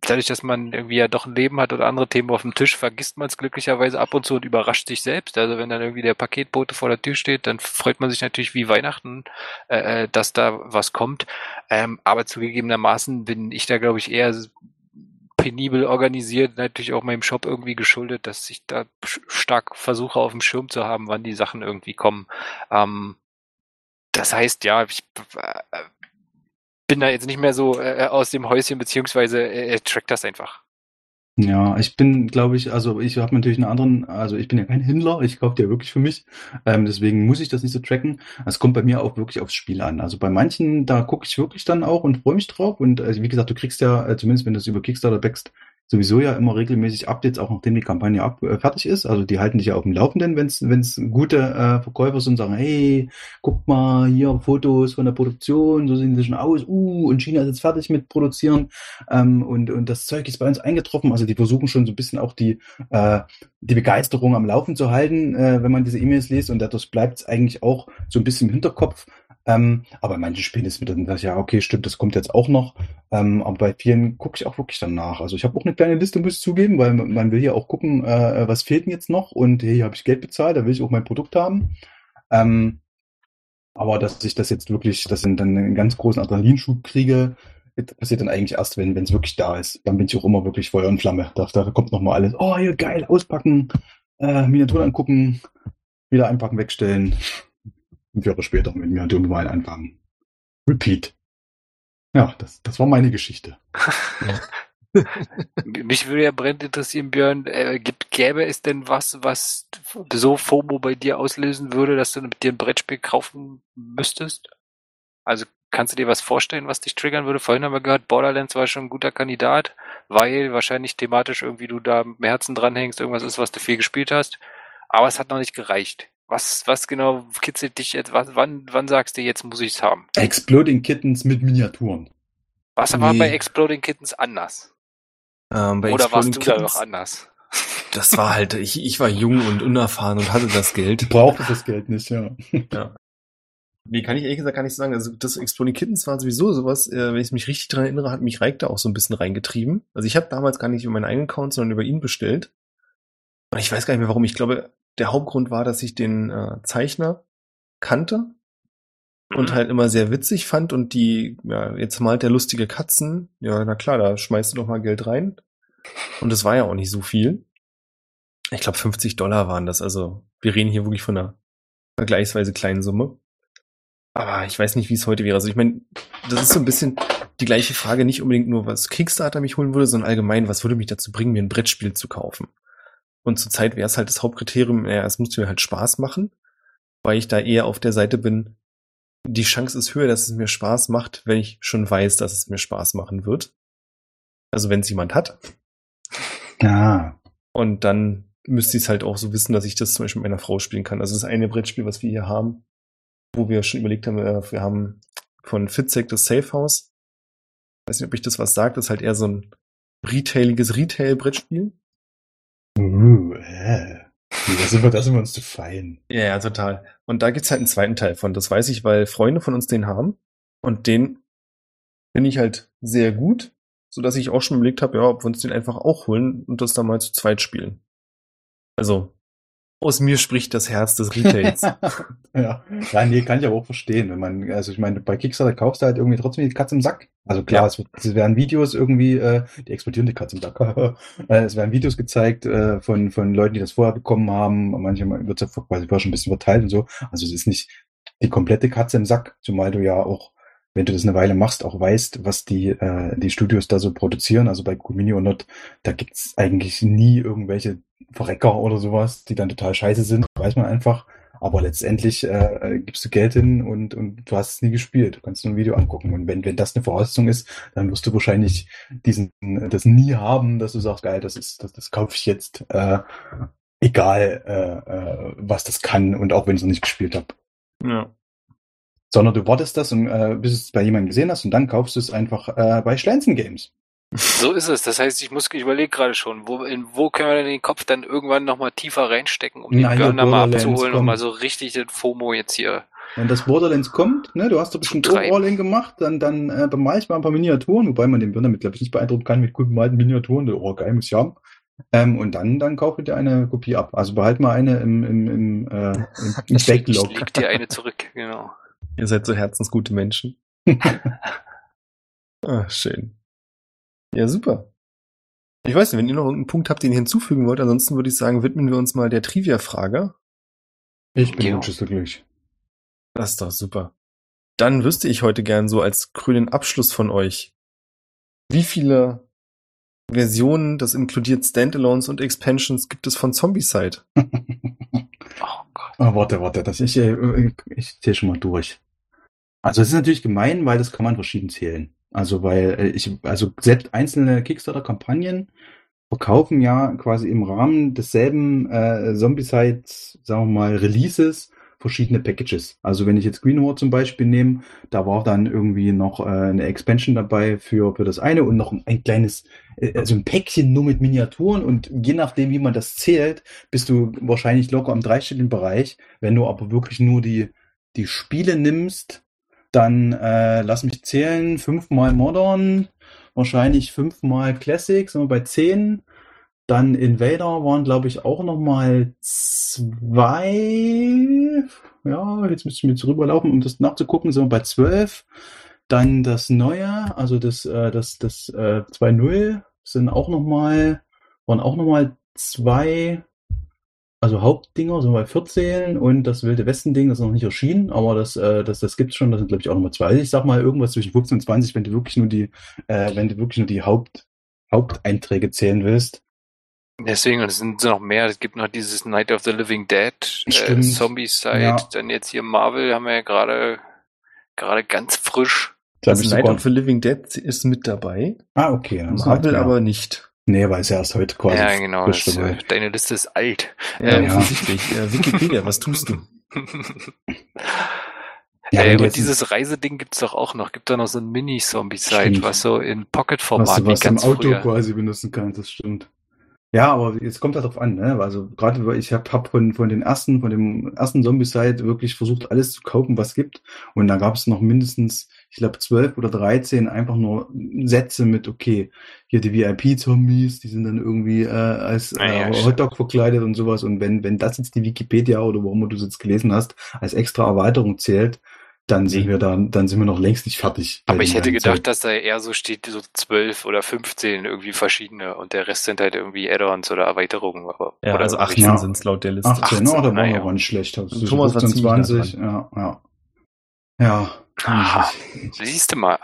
dadurch, dass man irgendwie ja doch ein Leben hat oder andere Themen auf dem Tisch, vergisst man es glücklicherweise ab und zu und überrascht sich selbst. Also wenn dann irgendwie der Paketbote vor der Tür steht, dann freut man sich natürlich wie Weihnachten, äh, äh dass da was kommt. Ähm, aber zugegebenermaßen bin ich da, glaube ich, eher penibel organisiert, natürlich auch meinem Shop irgendwie geschuldet, dass ich da stark versuche auf dem Schirm zu haben, wann die Sachen irgendwie kommen. Ähm, das heißt, ja, ich äh, bin da jetzt nicht mehr so äh, aus dem Häuschen, beziehungsweise äh, track das einfach. Ja, ich bin, glaube ich, also ich habe natürlich einen anderen, also ich bin ja kein Händler, ich kaufe die ja wirklich für mich, ähm, deswegen muss ich das nicht so tracken. Es kommt bei mir auch wirklich aufs Spiel an. Also bei manchen, da gucke ich wirklich dann auch und freue mich drauf und also wie gesagt, du kriegst ja, äh, zumindest wenn du es über Kickstarter backst, sowieso ja immer regelmäßig Updates, auch nachdem die Kampagne ab, äh, fertig ist. Also die halten dich ja auf dem Laufenden, wenn es gute äh, Verkäufer sind und sagen, hey, guck mal, hier Fotos von der Produktion, so sehen sie schon aus, uh, und China ist jetzt fertig mit Produzieren ähm, und, und das Zeug ist bei uns eingetroffen. Also die versuchen schon so ein bisschen auch die, äh, die Begeisterung am Laufen zu halten, äh, wenn man diese E-Mails liest und dadurch bleibt es eigentlich auch so ein bisschen im Hinterkopf. Ähm, aber in manchen Spielen ist mir dann das, ja, okay, stimmt, das kommt jetzt auch noch. Ähm, aber bei vielen gucke ich auch wirklich danach. Also ich habe auch eine kleine Liste, muss ich zugeben, weil man will ja auch gucken, äh, was fehlt denn jetzt noch und hey, habe ich Geld bezahlt, da will ich auch mein Produkt haben. Ähm, aber dass ich das jetzt wirklich, das sind dann einen ganz großen Adrenalinschub kriege, das passiert dann eigentlich erst, wenn es wirklich da ist. Dann bin ich auch immer wirklich Feuer und Flamme. Da, da kommt nochmal alles. Oh, hier geil, auspacken, äh, Miniaturen angucken, wieder einpacken, wegstellen. Fünf Jahre später mit mir Doom-Wein anfangen. Repeat. Ja, das, das war meine Geschichte. Mich würde ja brennend interessieren, Björn, äh, gäbe es denn was, was so FOMO bei dir auslösen würde, dass du mit dir ein Brettspiel kaufen müsstest? Also kannst du dir was vorstellen, was dich triggern würde? Vorhin haben wir gehört, Borderlands war schon ein guter Kandidat, weil wahrscheinlich thematisch irgendwie du da im Herzen dranhängst, irgendwas ist, was du viel gespielt hast. Aber es hat noch nicht gereicht. Was, was genau kitzelt dich jetzt? Was, wann, wann sagst du, jetzt muss ich es haben? Exploding Kittens mit Miniaturen. Was war bei Exploding Kittens anders? Ähm, bei Oder warst Exploding du da Kittens- noch anders? Das war halt, ich, ich war jung und unerfahren und hatte das Geld. Brauchte das Geld nicht, ja. Nee, kann ich ehrlich gesagt gar nicht sagen. Also das Exploding Kittens war sowieso sowas, äh, wenn ich mich richtig dran erinnere, hat mich Reik da auch so ein bisschen reingetrieben. Also ich habe damals gar nicht über meinen eigenen Account, sondern über ihn bestellt. Und ich weiß gar nicht mehr warum. Ich glaube, der Hauptgrund war, dass ich den äh, Zeichner kannte und Mhm. halt immer sehr witzig fand und die, ja, jetzt malt der lustige Katzen. Ja, na klar, da schmeißt du doch mal Geld rein. Und das war ja auch nicht so viel. Ich glaube, 50 Dollar waren das. Also wir reden hier wirklich von einer vergleichsweise kleinen Summe. Aber ich weiß nicht, wie es heute wäre. Also ich meine, das ist so ein bisschen die gleiche Frage, nicht unbedingt nur, was Kickstarter mich holen würde, sondern allgemein, was würde mich dazu bringen, mir ein Brettspiel zu kaufen. Und zurzeit wäre es halt das Hauptkriterium, naja, es muss mir halt Spaß machen, weil ich da eher auf der Seite bin, die Chance ist höher, dass es mir Spaß macht, wenn ich schon weiß, dass es mir Spaß machen wird. Also wenn es jemand hat. Ja. Und dann müsste ich es halt auch so wissen, dass ich das zum Beispiel mit meiner Frau spielen kann. Also das eine Brettspiel, was wir hier haben, wo wir schon überlegt haben, äh, wir haben von Fitzek das Safe House. Weiß nicht, ob ich das was sagt. Das ist halt eher so ein retailiges Retail-Brettspiel. Uh, äh. Da sind wir, da sind wir uns zu fein. Ja, ja, total. Und da gibt's halt einen zweiten Teil von. Das weiß ich, weil Freunde von uns den haben. Und den finde ich halt sehr gut, so dass ich auch schon überlegt habe, ja, ob wir uns den einfach auch holen und das dann mal zu zweit spielen. Also, aus mir spricht das Herz des Retails. ja. ja, nee, kann ich aber auch verstehen. Wenn man, also ich meine, bei Kickstarter kaufst du halt irgendwie trotzdem die Katze im Sack. Also klar, Ja. es, wird, es werden Videos irgendwie, äh, die explodieren die Katze im Sack. Äh, es werden Videos gezeigt äh, von, von Leuten, die das vorher bekommen haben. Manchmal wird es ja quasi schon ein bisschen verteilt und so. Also es ist nicht die komplette Katze im Sack, zumal du ja auch, wenn du das eine Weile machst, auch weißt, was die, äh, die Studios da so produzieren. Also bei Comini und Not, da gibt's eigentlich nie irgendwelche Verrecker oder sowas, die dann total scheiße sind, weiß man einfach. Aber letztendlich äh, gibst du Geld hin und, und du hast es nie gespielt. Du kannst nur ein Video angucken. Und wenn, wenn das eine Voraussetzung ist, dann wirst du wahrscheinlich diesen, das nie haben, dass du sagst, geil, das ist, das, das kaufe ich jetzt, äh, egal äh, äh, was das kann und auch wenn ich es noch nicht gespielt habe. ja. Sondern du wartest das und äh, bis du es bei jemandem gesehen hast und dann kaufst du es einfach äh, bei Schlenzen Games. So ist es. Das heißt, ich muss, ich überlege gerade schon, wo, in, wo können wir denn den Kopf dann irgendwann nochmal tiefer reinstecken, um den hier Björn da mal abzuholen und mal so richtig den FOMO jetzt hier. Wenn das Borderlands kommt, ne, du hast bestimmt Zum Treiben. All-In gemacht, dann, dann äh, bemal ich mal ein paar Miniaturen, wobei man den Björn damit, glaube ich, nicht beeindrucken kann mit gut bemalten Miniaturen. Oh, geil, muss ich haben. Ähm, und dann, dann kaufe dir eine Kopie ab. Also behalt mal eine im, im, im, äh, im, im Ich Backlog. leg dir eine zurück, genau. Ihr seid so herzensgute Menschen. ah, schön. Ja, super. Ich weiß nicht, wenn ihr noch irgendeinen Punkt habt, den ihr hinzufügen wollt, ansonsten würde ich sagen, widmen wir uns mal der Trivia-Frage. Ich bin Ja. unschlüsselglücklich. Das ist doch super. Dann wüsste ich heute gern so als grünen Abschluss von euch, wie viele Versionen, das inkludiert Standalones und Expansions, gibt es von Zombicide. Oh warte, warte, das ich, äh, ich zähle schon mal durch. Also es ist natürlich gemein, weil das kann man verschieden zählen. Also weil äh, ich, also selbst einzelne Kickstarter-Kampagnen verkaufen ja quasi im Rahmen desselben äh, Zombicide, sagen wir mal, Releases verschiedene Packages. Also wenn ich jetzt Green War zum Beispiel nehme, da war dann irgendwie noch äh, eine Expansion dabei für, für das eine und noch ein kleines, äh, also ein Päckchen nur mit Miniaturen und je nachdem, wie man das zählt, bist du wahrscheinlich locker im dreistelligen Bereich. Wenn du aber wirklich nur die, die Spiele nimmst, dann äh, lass mich zählen, fünfmal Modern, wahrscheinlich fünfmal Classic, sind wir bei zehn. Dann Invader waren, glaube ich, auch noch mal zwei. Ja, jetzt müsste ich mir jetzt rüberlaufen, um das nachzugucken. Sind wir bei zwölf. Dann das Neue, also das, äh, das, das äh, 2.0 sind auch noch mal, waren auch noch mal zwei, also Hauptdinger, sind wir bei 14 und das Wilde Westen-Ding ist noch nicht erschienen, aber das, äh, das, das gibt's schon, das sind glaube ich auch noch mal zwei. Also ich sag mal irgendwas zwischen 15 und 20, wenn du wirklich nur die, äh, wenn du wirklich nur die Haupt, Haupteinträge zählen willst. Deswegen, und es sind noch mehr. Es gibt noch dieses Night of the Living Dead, äh. Zombie-Side, Ja. dann jetzt hier Marvel haben wir ja gerade gerade ganz frisch. Glaub Also Night sogar. of the Living Dead ist mit dabei, Ah, okay. dann ist Marvel halt, ja. aber nicht. Nee, weil es ja erst heute quasi. ja, genau. frisch Das, dabei. äh, deine Liste ist alt. Ja, Ähm, ja. Äh, Wikipedia, was tust du? Ja, äh, und dieses Reiseding gibt's doch auch noch. Gibt da noch so ein Mini-Zombie-Side, Stimmt. was so in was, Pocket-Format wie was du im ganz Auto früher. quasi benutzen kannst, das stimmt. Ja, aber jetzt kommt halt drauf an, ne? Also gerade ich habe hab von, von den ersten, von dem ersten Zombie-Side wirklich versucht, alles zu kaufen, was gibt. Und da gab es noch mindestens, ich glaube, zwölf oder dreizehn einfach nur Sätze mit, okay, hier die VIP-Zombies, die sind dann irgendwie äh, als Ah, ja, äh, stimmt. Hotdog verkleidet und sowas. Und wenn, wenn das jetzt die Wikipedia oder warum du es jetzt gelesen hast, als extra Erweiterung zählt, dann sind wir da, dann sind wir noch längst nicht fertig. Aber ich hätte gedacht, Zeug. dass da eher so steht, so zwölf oder 15 irgendwie verschiedene und der Rest sind halt irgendwie Add-ons oder Erweiterungen. Aber, Ja, oder also irgendwie- 18 Ja. sind es laut der Liste. 18, oh, da 18, war naja. aber nicht schlecht. Also Thomas war 15 und ziemlich 20, ja, ja. Ja. Ich, Siehst du mal,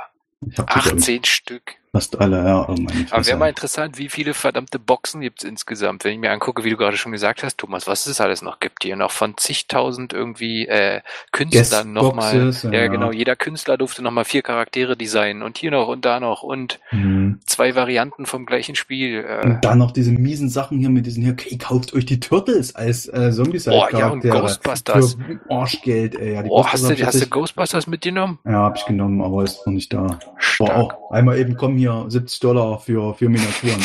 ich hab die, glaub ich, 18 Stück. Fast alle, ja. Oh Aber wäre mal interessant, wie viele verdammte Boxen gibt's insgesamt, wenn ich mir angucke, wie du gerade schon gesagt hast, Thomas, was es alles noch gibt, die noch von zigtausend irgendwie äh, Künstlern nochmal. Ja, ja. genau, jeder Künstler durfte nochmal vier Charaktere designen und hier noch und da noch und Mhm. zwei Varianten vom gleichen Spiel. Äh, Und dann noch diese miesen Sachen hier mit diesen hier, okay, kauft euch die Turtles als äh, zombies Oh, ja, und Ghostbusters. Für Arschgeld, ey. Ja, oh, hast du, hast du Ghostbusters mitgenommen? Ja, hab ich genommen, aber ist noch nicht da. Boah, Stark. auch einmal eben, komm hier, 70 Dollar für, für Miniaturen.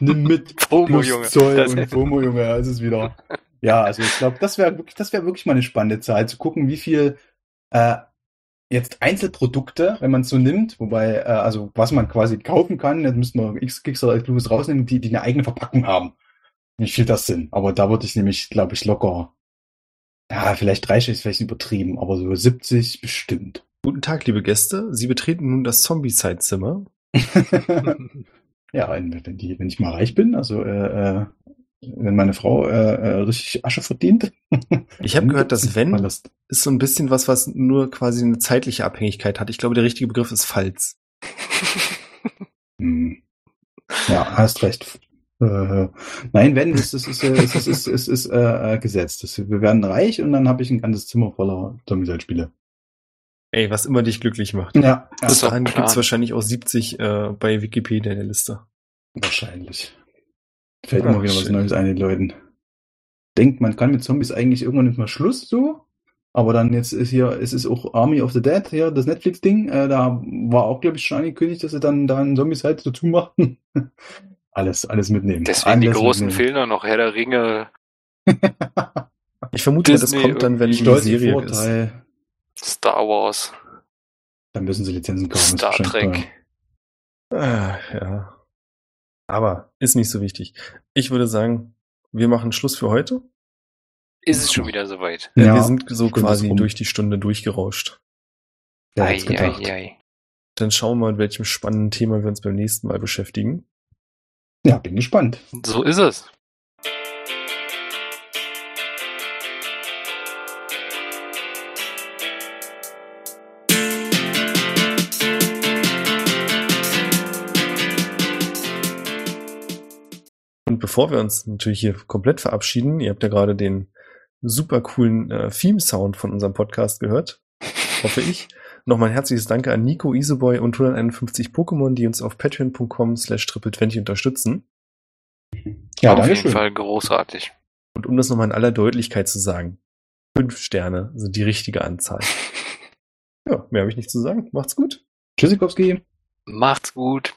Nimm mit. FOMO, Plus Junge. Zoll Das- und FOMO, Junge, ja, ist es wieder. Ja, also ich glaube, das wäre wirklich, das wäre wirklich mal eine spannende Zahl, zu gucken, wie viel äh, jetzt Einzelprodukte, wenn man es so nimmt, wobei, äh, also was man quasi kaufen kann, jetzt müssten wir X Kickstarter Clues rausnehmen, die, die eine eigene Verpackung haben. Wie viel das sind. Aber da würde ich nämlich, glaube ich, locker, ja, vielleicht 30 ist vielleicht übertrieben, aber so 70 bestimmt. Guten Tag, liebe Gäste. Sie betreten nun das Zombie-Side-Zimmer. ja, wenn, wenn, die, wenn ich mal reich bin, also äh, äh, wenn meine Frau äh, äh, richtig Asche verdient. Ich habe gehört, dass wenn ist so ein bisschen was, was nur quasi eine zeitliche Abhängigkeit hat. Ich glaube, der richtige Begriff ist Falls. Hm. Ja, hast recht. Äh, nein, wenn, es ist, es ist, es ist, es ist, es ist äh, äh, gesetzt. Wir werden reich und dann habe ich ein ganzes Zimmer voller Zombie-Spiele. Ey, was immer dich glücklich macht. Ja, ja Das ist Bis dahin gibt's Plan. wahrscheinlich auch 70 äh, bei Wikipedia in der Liste. wahrscheinlich. Fällt immer wieder was. Neues ein, den Leuten. Denkt, man kann mit Zombies eigentlich irgendwann nicht mal Schluss so. Aber dann jetzt ist hier, es ist auch Army of the Dead, hier, das Netflix-Ding. Äh, da war auch, glaube ich, schon angekündigt, dass sie dann da einen Zombies-Halt dazu machen. alles, alles mitnehmen. Deswegen die alles großen mitnehmen. Filme noch, Herr der Ringe, Ich vermute, mal, das Disney kommt dann, wenn die Serie ist. Star Wars, Dann müssen sie Lizenzen kaufen. Star Trek. Ah, ja. Aber ist nicht so wichtig. Ich würde sagen, wir machen Schluss für heute. Ist es schon wieder soweit? Äh, Ja, wir sind so quasi durch die Stunde durchgerauscht. hätt's Ei, ei, ei. Dann schauen wir mal, mit welchem spannenden Thema wir uns beim nächsten Mal beschäftigen. Ja, bin gespannt. So ist es. Und bevor wir uns natürlich hier komplett verabschieden, ihr habt ja gerade den super coolen äh, Theme-Sound von unserem Podcast gehört, hoffe ich. Nochmal ein herzliches Danke an Nico, Iseboy und 151 Pokémon, die uns auf patreon.com slash triple20 unterstützen. Ja, Auf jeden schön. Fall großartig. Und um das nochmal in aller Deutlichkeit zu sagen, fünf Sterne sind die richtige Anzahl. Ja, mehr habe ich nicht zu sagen. Macht's gut. Tschüssikowski. Macht's gut.